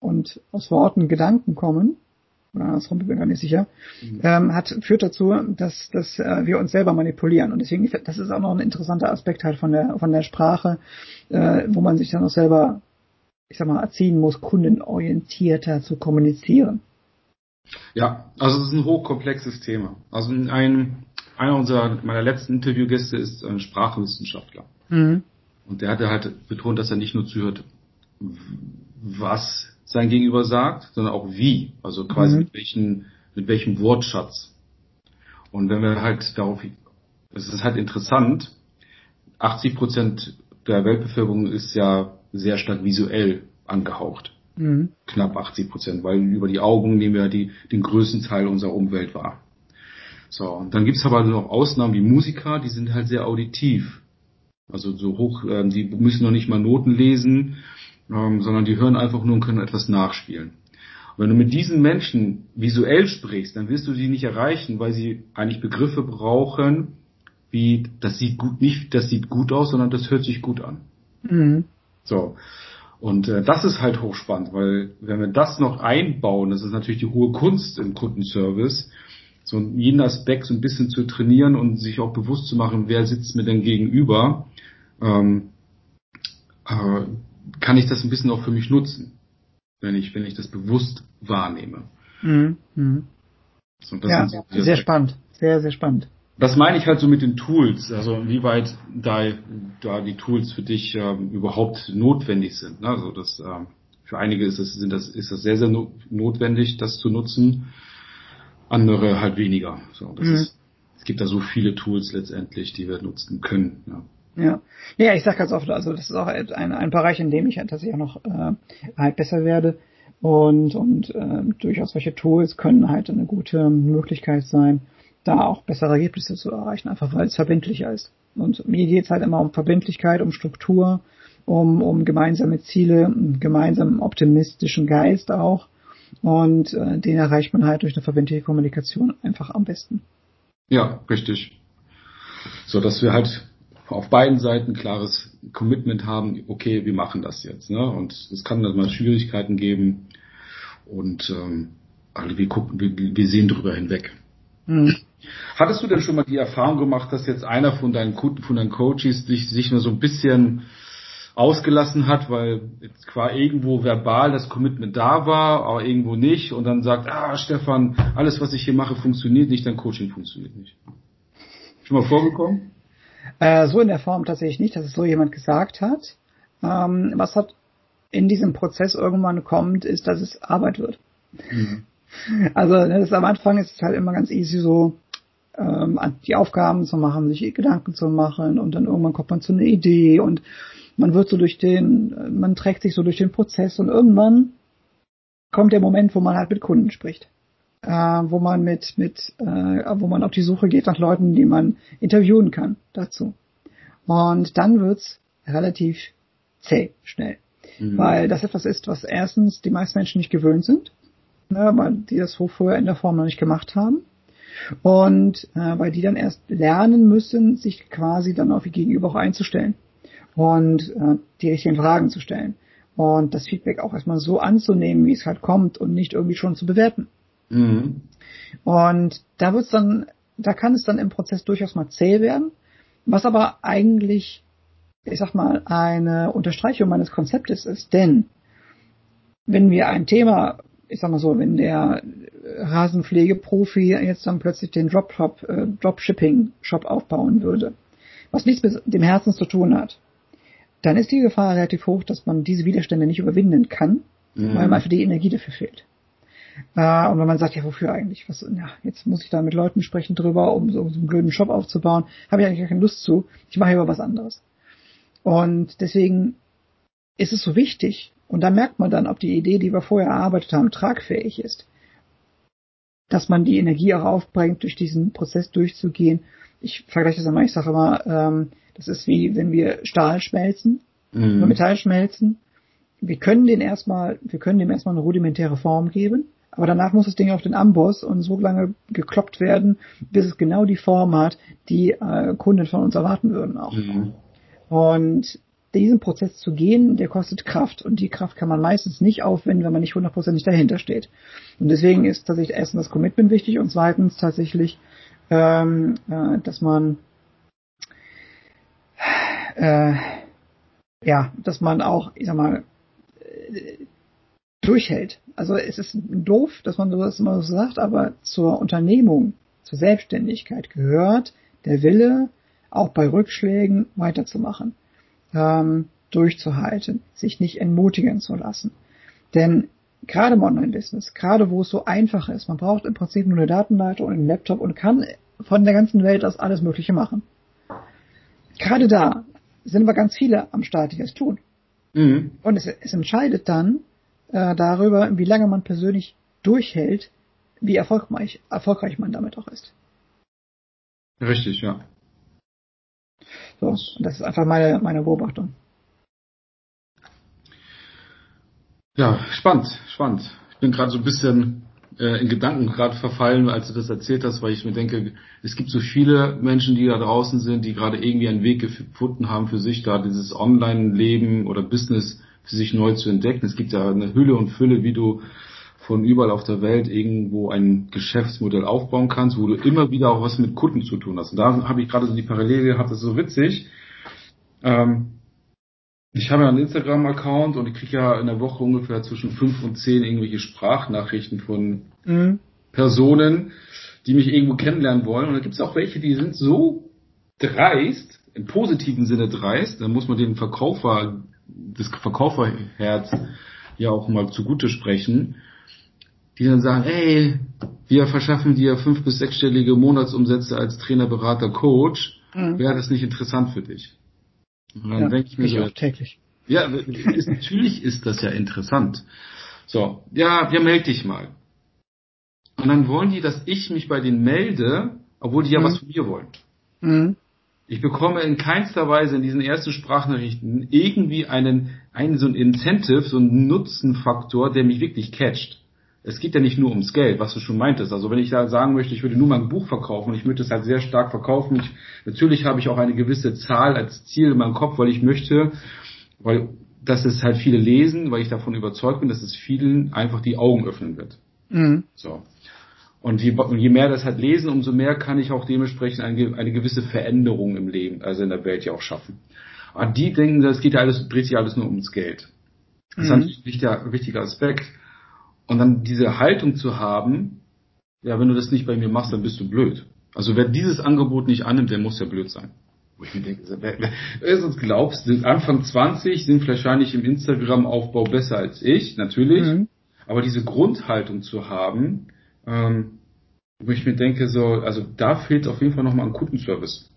und aus Worten Gedanken kommen, oder andersrum, bin mir gar nicht sicher, mhm. ähm, hat, führt dazu, dass, dass äh, wir uns selber manipulieren. Und deswegen, das ist auch noch ein interessanter Aspekt halt von der, von der Sprache, äh, wo man sich dann auch selber, ich sag mal, erziehen muss, kundenorientierter zu kommunizieren. Ja, also es ist ein hochkomplexes Thema. Also ein, einer unserer meiner letzten Interviewgäste ist ein Sprachwissenschaftler. Mhm. Und der hatte halt betont, dass er nicht nur zuhört, was sein Gegenüber sagt, sondern auch wie. Also quasi mhm. mit welchen, mit welchem Wortschatz. Und wenn wir halt darauf, es ist halt interessant, 80 Prozent der Weltbevölkerung ist ja sehr stark visuell angehaucht. Mhm. Knapp 80 Prozent, weil über die Augen nehmen wir die, den größten Teil unserer Umwelt wahr. So, und dann gibt's aber noch Ausnahmen wie Musiker, die sind halt sehr auditiv. Also so hoch, äh, die müssen noch nicht mal Noten lesen, ähm, sondern die hören einfach nur und können etwas nachspielen. Und wenn du mit diesen Menschen visuell sprichst, dann wirst du sie nicht erreichen, weil sie eigentlich Begriffe brauchen, wie das sieht gut nicht, das sieht gut aus, sondern das hört sich gut an. Mhm. So. Und äh, das ist halt hochspannend, weil wenn wir das noch einbauen, das ist natürlich die hohe Kunst im Kundenservice, so jeden Aspekt so ein bisschen zu trainieren und sich auch bewusst zu machen, wer sitzt mir denn gegenüber, ähm, äh, kann ich das ein bisschen auch für mich nutzen, wenn ich, wenn ich das bewusst wahrnehme. Mhm. Mhm. So, ja, so sehr spannend, sehr, sehr spannend. Das meine ich halt so mit den Tools, also inwieweit da, da die Tools für dich ähm, überhaupt notwendig sind. Ne? Also das, ähm, für einige ist das, sind das, ist das sehr, sehr no notwendig, das zu nutzen, andere halt weniger. So, das mhm. ist, es gibt da so viele Tools letztendlich, die wir nutzen können. Ja. Ja. Ja, ich sag ganz oft, also das ist auch ein, ein Bereich, in dem ich halt tatsächlich auch noch äh, halt besser werde. Und, und äh, durchaus solche Tools können halt eine gute Möglichkeit sein, da auch bessere Ergebnisse zu erreichen, einfach weil es verbindlicher ist. Und mir geht's halt immer um Verbindlichkeit, um Struktur, um, um gemeinsame Ziele, einen gemeinsamen optimistischen Geist auch. Und äh, den erreicht man halt durch eine verbindliche Kommunikation einfach am besten. Ja, richtig. So dass wir halt auf beiden Seiten klares Commitment haben, okay, wir machen das jetzt. Ne? Und es kann dann mal Schwierigkeiten geben und ähm, also wir gucken, wir, wir sehen drüber hinweg. Mhm. Hattest du denn schon mal die Erfahrung gemacht, dass jetzt einer von deinen Kunden, von deinen Coaches dich, sich nur so ein bisschen ausgelassen hat, weil jetzt qua irgendwo verbal das Commitment da war, aber irgendwo nicht und dann sagt, ah Stefan, alles was ich hier mache funktioniert nicht, dein Coaching funktioniert nicht. Schon mal vorgekommen? Äh, so in der Form tatsächlich nicht, dass es so jemand gesagt hat. Ähm, was hat in diesem Prozess irgendwann kommt, ist, dass es Arbeit wird. Mhm. Also ne, das am Anfang ist es halt immer ganz easy so, ähm, die Aufgaben zu machen, sich Gedanken zu machen und dann irgendwann kommt man zu einer Idee und man wird so durch den, man trägt sich so durch den Prozess und irgendwann kommt der Moment, wo man halt mit Kunden spricht äh, wo man mit, mit äh, wo man auf die Suche geht nach Leuten, die man interviewen kann dazu. Und dann wird's relativ zäh schnell. Mhm. Weil das etwas ist, was erstens die meisten Menschen nicht gewöhnt sind, ne, weil die das so vorher in der Form noch nicht gemacht haben. Und äh, weil die dann erst lernen müssen, sich quasi dann auf ihr Gegenüber auch einzustellen und äh, die richtigen Fragen zu stellen und das Feedback auch erstmal so anzunehmen, wie es halt kommt und nicht irgendwie schon zu bewerten. Mhm. Und da wird's dann, da kann es dann im Prozess durchaus mal zäh werden, was aber eigentlich, ich sag mal, eine Unterstreichung meines Konzeptes ist, denn wenn wir ein Thema, ich sag mal so, wenn der Rasenpflegeprofi jetzt dann plötzlich den Dropshop, äh, Dropshipping-Shop aufbauen würde, was nichts mit dem Herzen zu tun hat, dann ist die Gefahr relativ hoch, dass man diese Widerstände nicht überwinden kann, mhm. weil man einfach die Energie dafür fehlt. Äh, und wenn man sagt, ja, wofür eigentlich? Was, ja, jetzt muss ich da mit Leuten sprechen drüber, um so, so einen blöden Shop aufzubauen, habe ich eigentlich gar keine Lust zu. Ich mache lieber was anderes. Und deswegen ist es so wichtig, und da merkt man dann, ob die Idee, die wir vorher erarbeitet haben, tragfähig ist. Dass man die Energie auch aufbringt, durch diesen Prozess durchzugehen. Ich vergleiche das einmal, ich sage immer, ähm, das ist wie wenn wir Stahl schmelzen, mhm. Metall schmelzen. Wir können den erstmal, wir können dem erstmal eine rudimentäre Form geben, aber danach muss das Ding auf den Amboss und so lange gekloppt werden, bis es genau die Form hat, die äh, Kunden von uns erwarten würden auch. Mhm. Und diesen Prozess zu gehen, der kostet Kraft und die Kraft kann man meistens nicht aufwenden, wenn man nicht hundertprozentig dahinter steht. Und deswegen ist tatsächlich erstens das Commitment wichtig und zweitens tatsächlich, ähm, äh, dass man äh, ja, dass man auch, ich sag mal, äh, durchhält. Also es ist doof, dass man das immer so sagt, aber zur Unternehmung, zur Selbstständigkeit gehört der Wille, auch bei Rückschlägen weiterzumachen ähm, durchzuhalten, sich nicht entmutigen zu lassen. Denn gerade im Online-Business, gerade wo es so einfach ist, man braucht im Prinzip nur eine Datenleitung und einen Laptop und kann von der ganzen Welt aus alles Mögliche machen. Gerade da sind aber ganz viele am Start, die das tun. Mhm. Und es, es, entscheidet dann äh, darüber, wie lange man persönlich durchhält, wie erfolgreich, erfolgreich man damit auch ist. Richtig, ja. So, das ist einfach meine, meine Beobachtung. Ja, spannend, spannend. Ich bin gerade so ein bisschen äh, in Gedanken gerade verfallen, als du das erzählt hast, weil ich mir denke, es gibt so viele Menschen, die da draußen sind, die gerade irgendwie einen Weg gefunden haben für sich, da dieses Online-Leben oder Business für sich neu zu entdecken. Es gibt ja eine Hülle und Fülle, wie du von überall auf der Welt irgendwo ein Geschäftsmodell aufbauen kannst, wo du immer wieder auch was mit Kunden zu tun hast. Und da habe ich gerade so die Parallele gehabt, das ist so witzig. Ähm, ich habe ja einen Instagram-Account und ich kriege ja in der Woche ungefähr zwischen fünf und zehn irgendwelche Sprachnachrichten von mhm. Personen, die mich irgendwo kennenlernen wollen. Und da gibt es auch welche, die sind so dreist, im positiven Sinne dreist, da muss man den Verkäufer, das Verkäuferherz ja auch mal zugute sprechen die dann sagen, hey, wir verschaffen dir fünf- bis sechsstellige Monatsumsätze als Trainer, Berater, Coach. Mhm. Wäre das nicht interessant für dich? Und dann ja, denke ich mir so, täglich. Ja, ist, natürlich ist das ja interessant. So, ja, ja, melde dich mal. Und dann wollen die, dass ich mich bei denen melde, obwohl die ja mhm. was von mir wollen. Mhm. Ich bekomme in keinster Weise in diesen ersten Sprachnachrichten irgendwie einen, einen so ein Incentive, so einen Nutzenfaktor, der mich wirklich catcht es geht ja nicht nur ums Geld, was du schon meintest. Also wenn ich da sagen möchte, ich würde nur mein Buch verkaufen und ich möchte es halt sehr stark verkaufen. Ich, natürlich habe ich auch eine gewisse Zahl als Ziel in meinem Kopf, weil ich möchte, weil das ist halt viele lesen, weil ich davon überzeugt bin, dass es vielen einfach die Augen öffnen wird. Mhm. So. Und je, je, mehr das halt lesen, umso mehr kann ich auch dementsprechend eine, eine gewisse Veränderung im Leben, also in der Welt ja auch schaffen. Aber die denken, das geht ja alles, dreht sich alles nur ums Geld. Das mhm. ist natürlich ein wichtiger, wichtiger Aspekt. Und dann diese Haltung zu haben, ja, wenn du das nicht bei mir machst, dann bist du blöd. Also wer dieses Angebot nicht annimmt, der muss ja blöd sein. Wo ich mir denke, wer, wer, wer sonst glaubst, sind Anfang 20, sind wahrscheinlich im Instagram-Aufbau besser als ich, natürlich. Mhm. Aber diese Grundhaltung zu haben, ähm, wo ich mir denke, so, also da fehlt auf jeden Fall nochmal ein Kundenservice.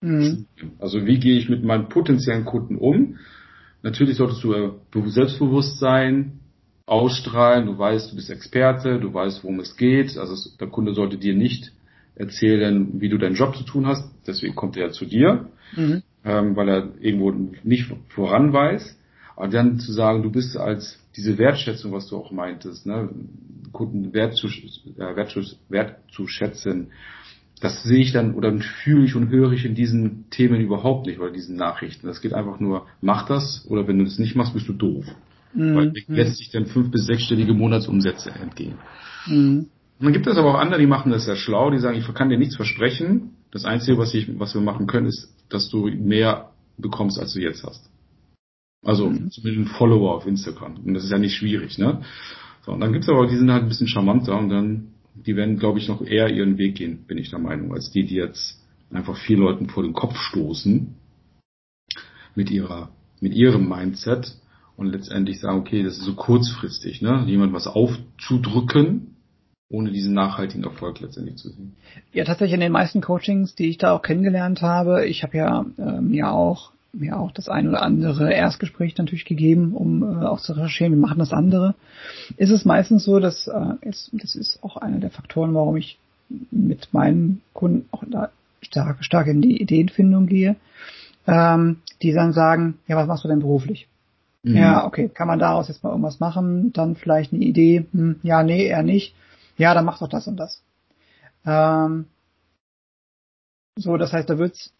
Mhm. Also wie gehe ich mit meinen potenziellen Kunden um? Natürlich solltest du äh, selbstbewusst sein, ausstrahlen, du weißt, du bist Experte, du weißt, worum es geht. Also der Kunde sollte dir nicht erzählen, wie du deinen Job zu tun hast. Deswegen kommt er zu dir, mhm. ähm, weil er irgendwo nicht voran weiß. Aber dann zu sagen, du bist als diese Wertschätzung, was du auch meintest, ne, Kunden wertzuschätzen, das sehe ich dann oder fühle ich und höre ich in diesen Themen überhaupt nicht oder diesen Nachrichten. Das geht einfach nur, mach das oder wenn du das nicht machst, bist du doof. Mhm. Weil lässt sich dann fünf- bis sechsstellige Monatsumsätze entgehen. Mhm. Und dann gibt es aber auch andere, die machen das sehr schlau, die sagen, ich kann dir nichts versprechen. Das Einzige, was, ich, was wir machen können, ist, dass du mehr bekommst, als du jetzt hast. Also mhm. zumindest ein Follower auf Instagram. Und das ist ja nicht schwierig, ne? So, und dann gibt es aber, die sind halt ein bisschen charmanter und dann, die werden, glaube ich, noch eher ihren Weg gehen, bin ich der Meinung, als die, die jetzt einfach vier Leuten vor den Kopf stoßen mit ihrer, mit ihrem Mindset und letztendlich sagen, okay, das ist so kurzfristig, ne? Jemand was aufzudrücken, ohne diesen nachhaltigen Erfolg letztendlich zu sehen. Ja, tatsächlich in den meisten Coachings, die ich da auch kennengelernt habe, ich habe ja äh, mir auch mir auch das ein oder andere Erstgespräch natürlich gegeben, um äh, auch zu recherchieren, wir machen das andere, ist es meistens so, dass äh, es, das ist auch einer der Faktoren, warum ich mit meinen Kunden auch da stark, stark in die Ideenfindung gehe, ähm, die dann sagen, ja, was machst du denn beruflich? Mhm. Ja, okay, kann man daraus jetzt mal irgendwas machen? Dann vielleicht eine Idee, hm, ja, nee, eher nicht. Ja, dann mach doch das und das. Ähm, so, das heißt, da wird's,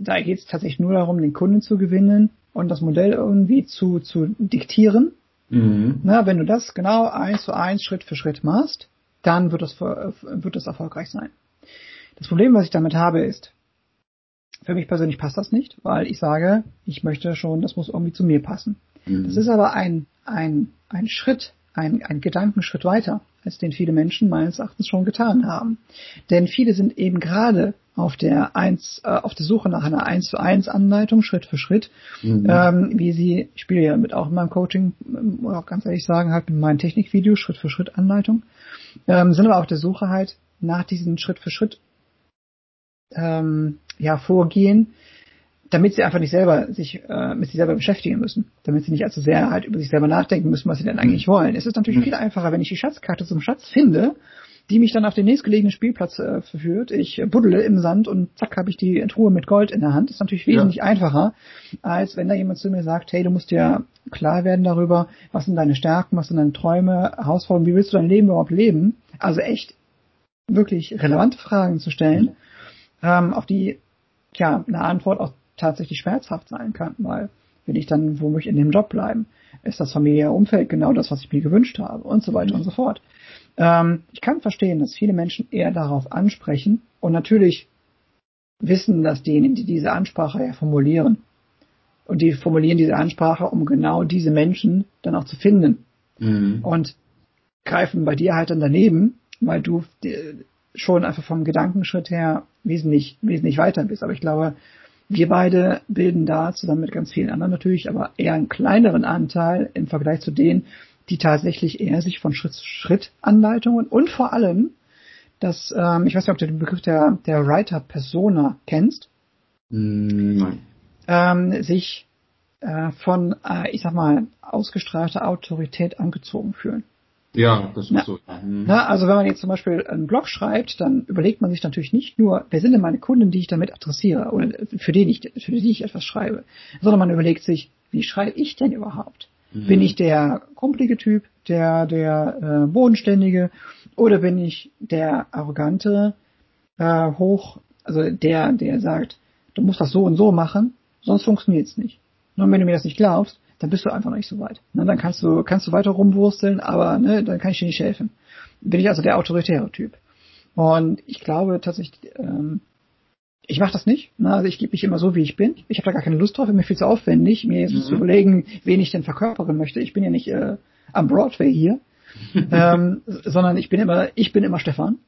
da geht es tatsächlich nur darum, den Kunden zu gewinnen und das Modell irgendwie zu, zu diktieren. Mhm. Na, wenn du das genau eins zu eins Schritt für Schritt machst, dann wird das, wird das erfolgreich sein. Das Problem, was ich damit habe, ist, für mich persönlich passt das nicht, weil ich sage, ich möchte schon, das muss irgendwie zu mir passen. Mhm. Das ist aber ein, ein, ein Schritt, ein, ein Gedankenschritt weiter, als den viele Menschen meines Erachtens schon getan haben. Denn viele sind eben gerade auf der eins, äh, auf der Suche nach einer eins zu eins Anleitung, Schritt für Schritt, mhm. ähm, wie sie, ich spiele ja mit auch in meinem Coaching, muss auch ganz ehrlich sagen, halt mit meinen Technikvideos, Schritt für Schritt Anleitung, ähm, sind aber auf der Suche halt nach diesen Schritt für Schritt ähm, ja, vorgehen, damit sie einfach nicht selber sich äh, mit sich selber beschäftigen müssen, damit sie nicht allzu sehr halt über sich selber nachdenken müssen, was sie denn eigentlich mhm. wollen. Es ist natürlich mhm. viel einfacher, wenn ich die Schatzkarte zum Schatz finde, die mich dann auf den nächstgelegenen Spielplatz äh, verführt. Ich buddle im Sand und zack habe ich die Truhe mit Gold in der Hand. Ist natürlich wesentlich ja. einfacher, als wenn da jemand zu mir sagt, hey, du musst dir klar werden darüber, was sind deine Stärken, was sind deine Träume, Herausforderungen, wie willst du dein Leben überhaupt leben? Also echt wirklich relevante Fragen zu stellen, ähm, auf die ja eine Antwort auch tatsächlich schmerzhaft sein kann, weil will ich dann womöglich in dem Job bleiben? Ist das familiäre Umfeld genau das, was ich mir gewünscht habe? Und so weiter mhm. und so fort. Ähm, ich kann verstehen, dass viele Menschen eher darauf ansprechen und natürlich wissen dass diejenigen, die diese Ansprache ja formulieren. Und die formulieren diese Ansprache, um genau diese Menschen dann auch zu finden. Mhm. Und greifen bei dir halt dann daneben, weil du schon einfach vom Gedankenschritt her wesentlich, wesentlich weiter bist. Aber ich glaube, wir beide bilden da zusammen mit ganz vielen anderen natürlich, aber eher einen kleineren Anteil im Vergleich zu denen, die tatsächlich eher sich von Schritt zu Schritt Anleitungen und vor allem, dass, ähm, ich weiß nicht, ob du den Begriff der, der Writer Persona kennst. Mm, nein. Ähm, sich äh, von, äh, ich sag mal, ausgestrahlter Autorität angezogen fühlen. Ja, das ist na, so. Mhm. Na, also wenn man jetzt zum Beispiel einen Blog schreibt, dann überlegt man sich natürlich nicht nur, wer sind denn meine Kunden, die ich damit adressiere oder für die ich, für die ich etwas schreibe, sondern man überlegt sich, wie schreibe ich denn überhaupt? Mhm. Bin ich der kumpelige Typ, der, der äh, bodenständige oder bin ich der arrogante, äh, hoch, also der, der sagt, du musst das so und so machen, sonst funktioniert es nicht. Nur wenn du mir das nicht glaubst, dann bist du einfach noch nicht so weit. Ne, dann kannst du, kannst du weiter rumwursteln, aber ne, dann kann ich dir nicht helfen. Bin ich also der autoritäre Typ. Und ich glaube tatsächlich, ähm, ich mache das nicht. Ne? Also ich gebe mich immer so, wie ich bin. Ich habe da gar keine Lust drauf, mir viel zu aufwendig, mir jetzt mhm. zu überlegen, wen ich denn verkörpern möchte. Ich bin ja nicht äh, am Broadway hier, ähm, sondern ich bin immer, ich bin immer Stefan.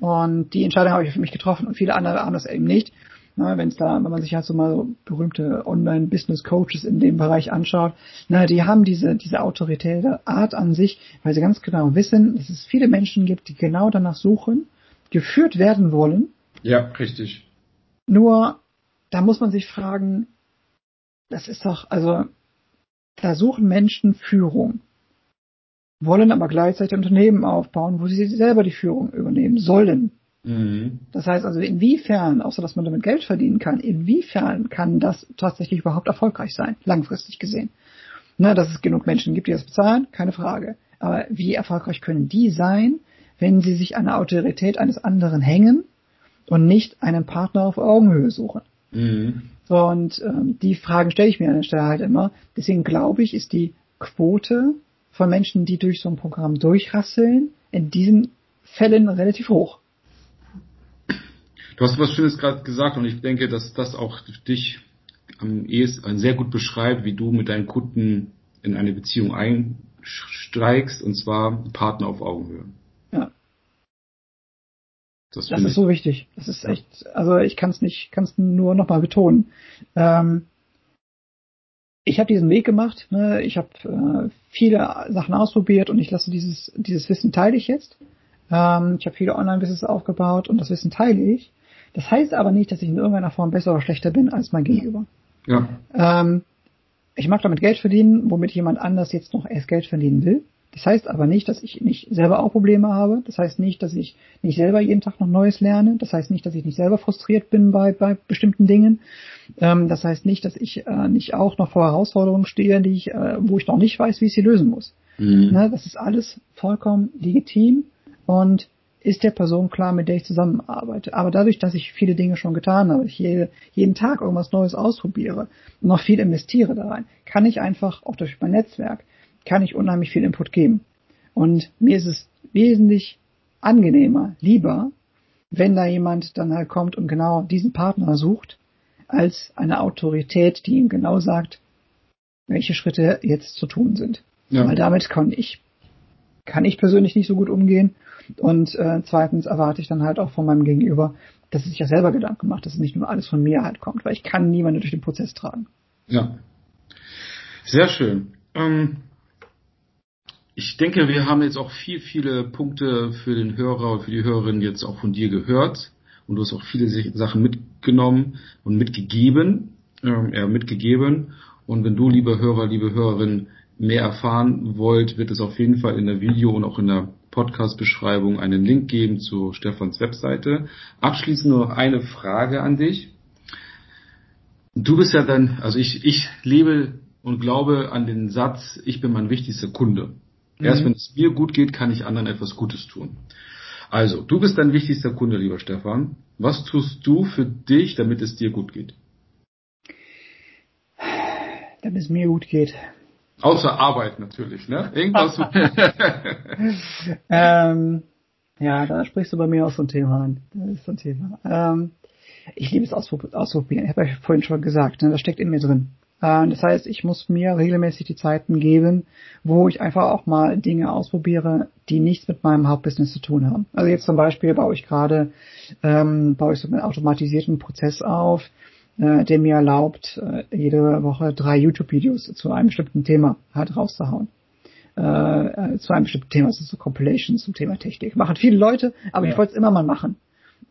Und die Entscheidung habe ich für mich getroffen und viele andere haben das eben nicht. Na, wenn es da, wenn man sich halt so mal so berühmte Online-Business-Coaches in dem Bereich anschaut, na, die haben diese, diese autoritäre Art an sich, weil sie ganz genau wissen, dass es viele Menschen gibt, die genau danach suchen, geführt werden wollen. Ja, richtig. Nur, da muss man sich fragen, das ist doch, also, da suchen Menschen Führung, wollen aber gleichzeitig Unternehmen aufbauen, wo sie selber die Führung übernehmen sollen. Mhm. Das heißt also, inwiefern, außer dass man damit Geld verdienen kann, inwiefern kann das tatsächlich überhaupt erfolgreich sein, langfristig gesehen? Na, dass es genug Menschen gibt, die das bezahlen, keine Frage. Aber wie erfolgreich können die sein, wenn sie sich an der Autorität eines anderen hängen und nicht einen Partner auf Augenhöhe suchen? Mhm. Und ähm, die Fragen stelle ich mir an der Stelle halt immer. Deswegen glaube ich, ist die Quote von Menschen, die durch so ein Programm durchrasseln, in diesen Fällen relativ hoch. Du hast was Schönes gerade gesagt und ich denke, dass das auch dich am ehesten sehr gut beschreibt, wie du mit deinen Kunden in eine Beziehung einsteigst, und zwar Partner auf Augenhöhe. Ja. Das, das ist so wichtig. Das ist echt, also ich kann es nicht, kann es nur nochmal betonen. Ähm, ich habe diesen Weg gemacht, ne? ich habe äh, viele Sachen ausprobiert und ich lasse dieses, dieses Wissen teile ich jetzt. Ähm, ich habe viele Online-Business aufgebaut und das Wissen teile ich. Das heißt aber nicht, dass ich in irgendeiner Form besser oder schlechter bin als mein Gegenüber. Ja. Ähm, ich mag damit Geld verdienen, womit jemand anders jetzt noch erst Geld verdienen will. Das heißt aber nicht, dass ich nicht selber auch Probleme habe. Das heißt nicht, dass ich nicht selber jeden Tag noch Neues lerne. Das heißt nicht, dass ich nicht selber frustriert bin bei, bei bestimmten Dingen. Ähm, das heißt nicht, dass ich äh, nicht auch noch vor Herausforderungen stehe, die ich, äh, wo ich noch nicht weiß, wie ich sie lösen muss. Mhm. Ne, das ist alles vollkommen legitim und ist der Person klar, mit der ich zusammenarbeite. Aber dadurch, dass ich viele Dinge schon getan habe, ich jede, jeden Tag irgendwas Neues ausprobiere und noch viel investiere da rein, kann ich einfach auch durch mein Netzwerk kann ich unheimlich viel Input geben. Und mir ist es wesentlich angenehmer, lieber, wenn da jemand dann halt kommt und genau diesen Partner sucht, als eine Autorität, die ihm genau sagt, welche Schritte jetzt zu tun sind. Ja. Weil damit kann ich, kann ich persönlich nicht so gut umgehen. Und äh, zweitens erwarte ich dann halt auch von meinem Gegenüber, dass es sich ja selber Gedanken macht, dass es nicht nur alles von mir halt kommt, weil ich kann niemanden durch den Prozess tragen. Ja. Sehr schön. Ähm, ich denke, wir haben jetzt auch viel, viele Punkte für den Hörer und für die Hörerin jetzt auch von dir gehört. Und du hast auch viele Sachen mitgenommen und mitgegeben, ähm, ja, mitgegeben. Und wenn du, liebe Hörer, liebe Hörerin, mehr erfahren wollt, wird es auf jeden Fall in der Video und auch in der Podcast-Beschreibung einen Link geben zu Stefans Webseite. Abschließend nur noch eine Frage an dich. Du bist ja dann, also ich, ich lebe und glaube an den Satz, ich bin mein wichtigster Kunde. Mhm. Erst wenn es mir gut geht, kann ich anderen etwas Gutes tun. Also, du bist dein wichtigster Kunde, lieber Stefan. Was tust du für dich, damit es dir gut geht? Damit es mir gut geht. Außer Arbeit natürlich, ne? Irgendwas. ähm, ja, da sprichst du bei mir auch so ein Thema an. Das ist so ein Thema. Ähm, ich liebe es ausprobieren. Ich habe ja vorhin schon gesagt, ne, das steckt in mir drin. Äh, das heißt, ich muss mir regelmäßig die Zeiten geben, wo ich einfach auch mal Dinge ausprobiere, die nichts mit meinem Hauptbusiness zu tun haben. Also jetzt zum Beispiel baue ich gerade, ähm, baue ich so einen automatisierten Prozess auf, äh, der mir erlaubt, äh, jede Woche drei YouTube-Videos zu einem bestimmten Thema halt rauszuhauen. Äh, zu einem bestimmten Thema, also so Compilations zum Thema Technik. Machen viele Leute, aber ja. ich wollte es immer mal machen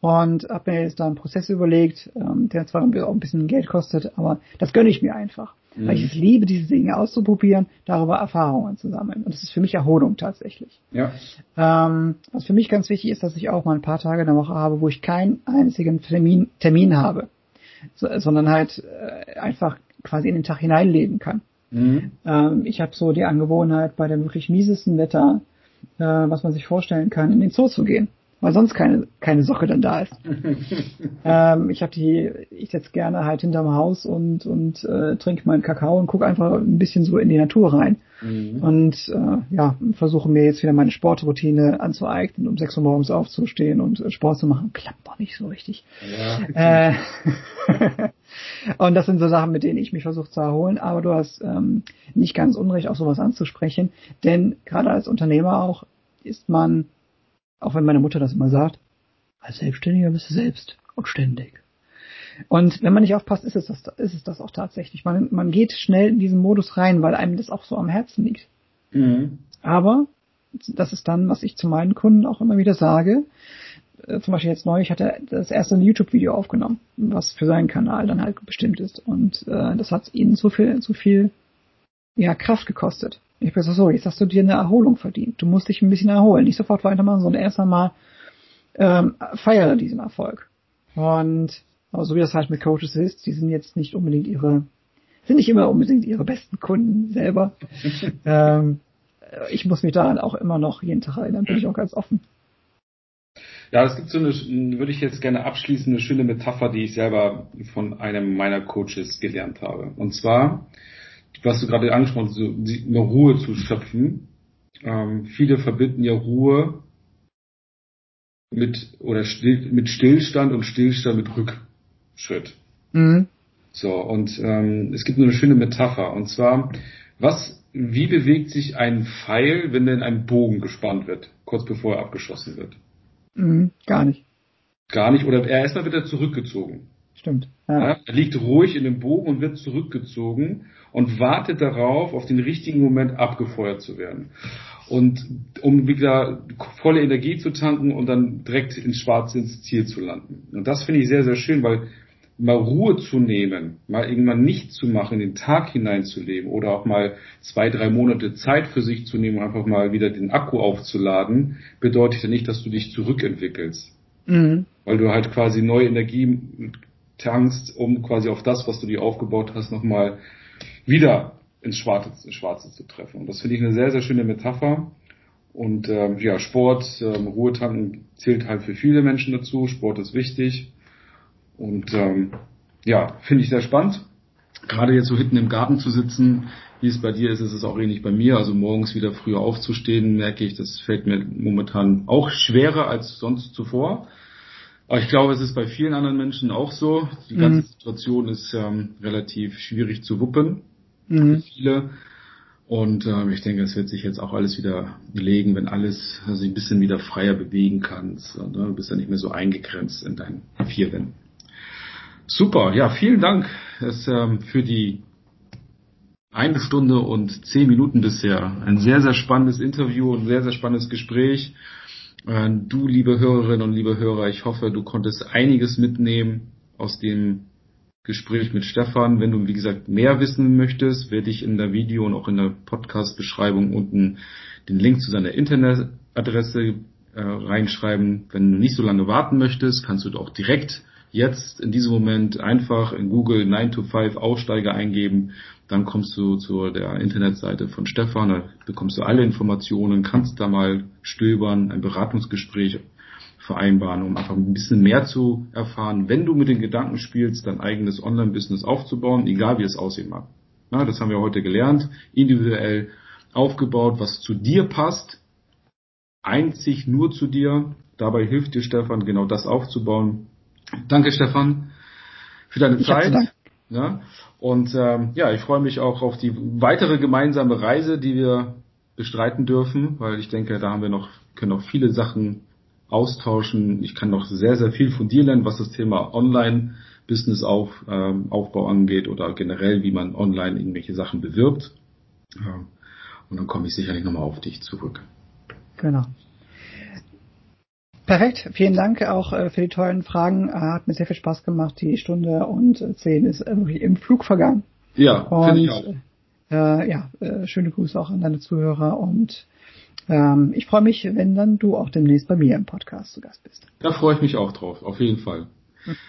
und habe mir jetzt da einen Prozess überlegt, ähm, der zwar auch ein bisschen Geld kostet, aber das gönne ich mir einfach. Mhm. Weil ich es liebe, diese Dinge auszuprobieren, darüber Erfahrungen zu sammeln. Und das ist für mich Erholung tatsächlich. Ja. Ähm, was für mich ganz wichtig ist, dass ich auch mal ein paar Tage in der Woche habe, wo ich keinen einzigen Termin, Termin habe, sondern halt äh, einfach quasi in den Tag hineinleben kann. Mhm. Ähm, ich habe so die Angewohnheit, bei dem wirklich miesesten Wetter, äh, was man sich vorstellen kann, in den Zoo zu gehen weil sonst keine, keine Socke dann da ist. ähm, ich habe die, ich setze gerne halt hinterm Haus und, und äh, trinke meinen Kakao und gucke einfach ein bisschen so in die Natur rein. Mhm. Und äh, ja, versuche mir jetzt wieder meine Sportroutine anzueignen, um 6 Uhr morgens aufzustehen und äh, Sport zu machen. Klappt doch nicht so richtig. Ja. Äh, und das sind so Sachen, mit denen ich mich versuche zu erholen. Aber du hast ähm, nicht ganz unrecht, auch sowas anzusprechen. Denn gerade als Unternehmer auch ist man auch wenn meine Mutter das immer sagt, als Selbstständiger bist du selbst und ständig. Und wenn man nicht aufpasst, ist es das, ist es das auch tatsächlich. Man, man geht schnell in diesen Modus rein, weil einem das auch so am Herzen liegt. Mhm. Aber das ist dann, was ich zu meinen Kunden auch immer wieder sage. Äh, zum Beispiel jetzt neulich hat er das erste YouTube-Video aufgenommen, was für seinen Kanal dann halt bestimmt ist. Und äh, das hat ihn so viel, so viel ja, Kraft gekostet. Ich bin so, jetzt hast du dir eine Erholung verdient. Du musst dich ein bisschen erholen. Nicht sofort weitermachen, sondern erst einmal ähm, feiere diesen Erfolg. Und so wie das halt mit Coaches ist, die sind jetzt nicht unbedingt ihre, sind nicht immer unbedingt ihre besten Kunden selber. ähm, ich muss mich daran auch immer noch jeden Tag erinnern, bin ich auch ganz offen. Ja, es gibt so eine, würde ich jetzt gerne abschließen, eine schöne Metapher, die ich selber von einem meiner Coaches gelernt habe. Und zwar, was du gerade angesprochen hast, so eine Ruhe zu schöpfen. Ähm, viele verbinden ja Ruhe mit oder still, mit Stillstand und Stillstand mit Rückschritt. Mhm. So und ähm, es gibt nur eine schöne Metapher und zwar was wie bewegt sich ein Pfeil, wenn er in einem Bogen gespannt wird, kurz bevor er abgeschossen wird? Mhm, gar nicht. gar nicht, oder er erstmal wird er zurückgezogen. Stimmt. Ja. Er liegt ruhig in dem Bogen und wird zurückgezogen und wartet darauf, auf den richtigen Moment abgefeuert zu werden. Und um wieder volle Energie zu tanken und dann direkt ins Schwarze ins Ziel zu landen. Und das finde ich sehr, sehr schön, weil mal Ruhe zu nehmen, mal irgendwann nicht zu machen, in den Tag hineinzuleben oder auch mal zwei, drei Monate Zeit für sich zu nehmen, einfach mal wieder den Akku aufzuladen, bedeutet ja nicht, dass du dich zurückentwickelst. Mhm. Weil du halt quasi neue Energie tankst, um quasi auf das, was du dir aufgebaut hast, nochmal wieder ins Schwarze, ins Schwarze zu treffen. Und das finde ich eine sehr, sehr schöne Metapher. Und ähm, ja, Sport, ähm, Ruhetanken zählt halt für viele Menschen dazu. Sport ist wichtig. Und ähm, ja, finde ich sehr spannend. Gerade jetzt so hinten im Garten zu sitzen, wie es bei dir ist, ist es auch ähnlich bei mir. Also morgens wieder früher aufzustehen, merke ich, das fällt mir momentan auch schwerer als sonst zuvor. Aber ich glaube, es ist bei vielen anderen Menschen auch so. Die ganze mhm. Situation ist ähm, relativ schwierig zu wuppen mhm. für viele. Und ähm, ich denke, es wird sich jetzt auch alles wieder legen, wenn alles also ein bisschen wieder freier bewegen kannst. Ne? Du bist ja nicht mehr so eingegrenzt in deinen vier Wänden. Super, ja, vielen Dank das, ähm, für die eine Stunde und zehn Minuten bisher. Ein sehr, sehr spannendes Interview, ein sehr, sehr spannendes Gespräch. Äh, du, liebe Hörerinnen und liebe Hörer, ich hoffe, du konntest einiges mitnehmen aus dem Gespräch mit Stefan. Wenn du, wie gesagt, mehr wissen möchtest, werde ich in der Video und auch in der Podcast-Beschreibung unten den Link zu seiner Internetadresse äh, reinschreiben. Wenn du nicht so lange warten möchtest, kannst du auch direkt jetzt in diesem Moment einfach in Google 9 to 5 Aussteiger eingeben, dann kommst du zu der Internetseite von Stefan, da bekommst du alle Informationen, kannst da mal stöbern, ein Beratungsgespräch vereinbaren, um einfach ein bisschen mehr zu erfahren, wenn du mit den Gedanken spielst, dein eigenes Online-Business aufzubauen, egal wie es aussehen mag. Na, das haben wir heute gelernt, individuell aufgebaut, was zu dir passt, einzig nur zu dir. Dabei hilft dir Stefan, genau das aufzubauen. Danke, Stefan, für deine ich Zeit. Ja, und ähm, ja, ich freue mich auch auf die weitere gemeinsame Reise, die wir bestreiten dürfen, weil ich denke, da haben wir noch, können noch viele Sachen austauschen. Ich kann noch sehr, sehr viel von dir lernen, was das Thema Online-Business auf, ähm, Aufbau angeht oder generell, wie man online irgendwelche Sachen bewirbt. Ja. Und dann komme ich sicherlich nochmal auf dich zurück. Genau. Perfekt, vielen Dank auch äh, für die tollen Fragen. Äh, hat mir sehr viel Spaß gemacht. Die Stunde und zehn ist irgendwie im Flug vergangen. Ja, finde ich auch. Äh, ja, äh, schöne Grüße auch an deine Zuhörer und ähm, ich freue mich, wenn dann du auch demnächst bei mir im Podcast zu Gast bist. Da freue ich mich auch drauf, auf jeden Fall.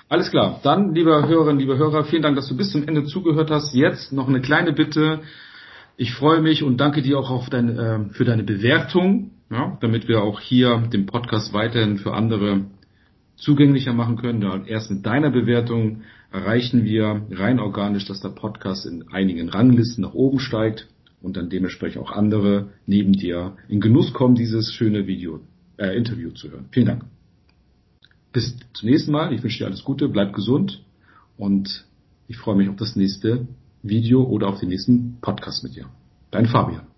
Alles klar. Dann, liebe Hörerinnen, liebe Hörer, vielen Dank, dass du bis zum Ende zugehört hast. Jetzt noch eine kleine Bitte. Ich freue mich und danke dir auch dein, äh, für deine Bewertung ja, damit wir auch hier den Podcast weiterhin für andere zugänglicher machen können. Ja, erst mit deiner Bewertung erreichen wir rein organisch, dass der Podcast in einigen Ranglisten nach oben steigt und dann dementsprechend auch andere neben dir in Genuss kommen, dieses schöne Video, äh, Interview zu hören. Vielen Dank. Bis zum nächsten Mal. Ich wünsche dir alles Gute, bleib gesund und ich freue mich auf das nächste Video oder auf den nächsten Podcast mit dir. Dein Fabian.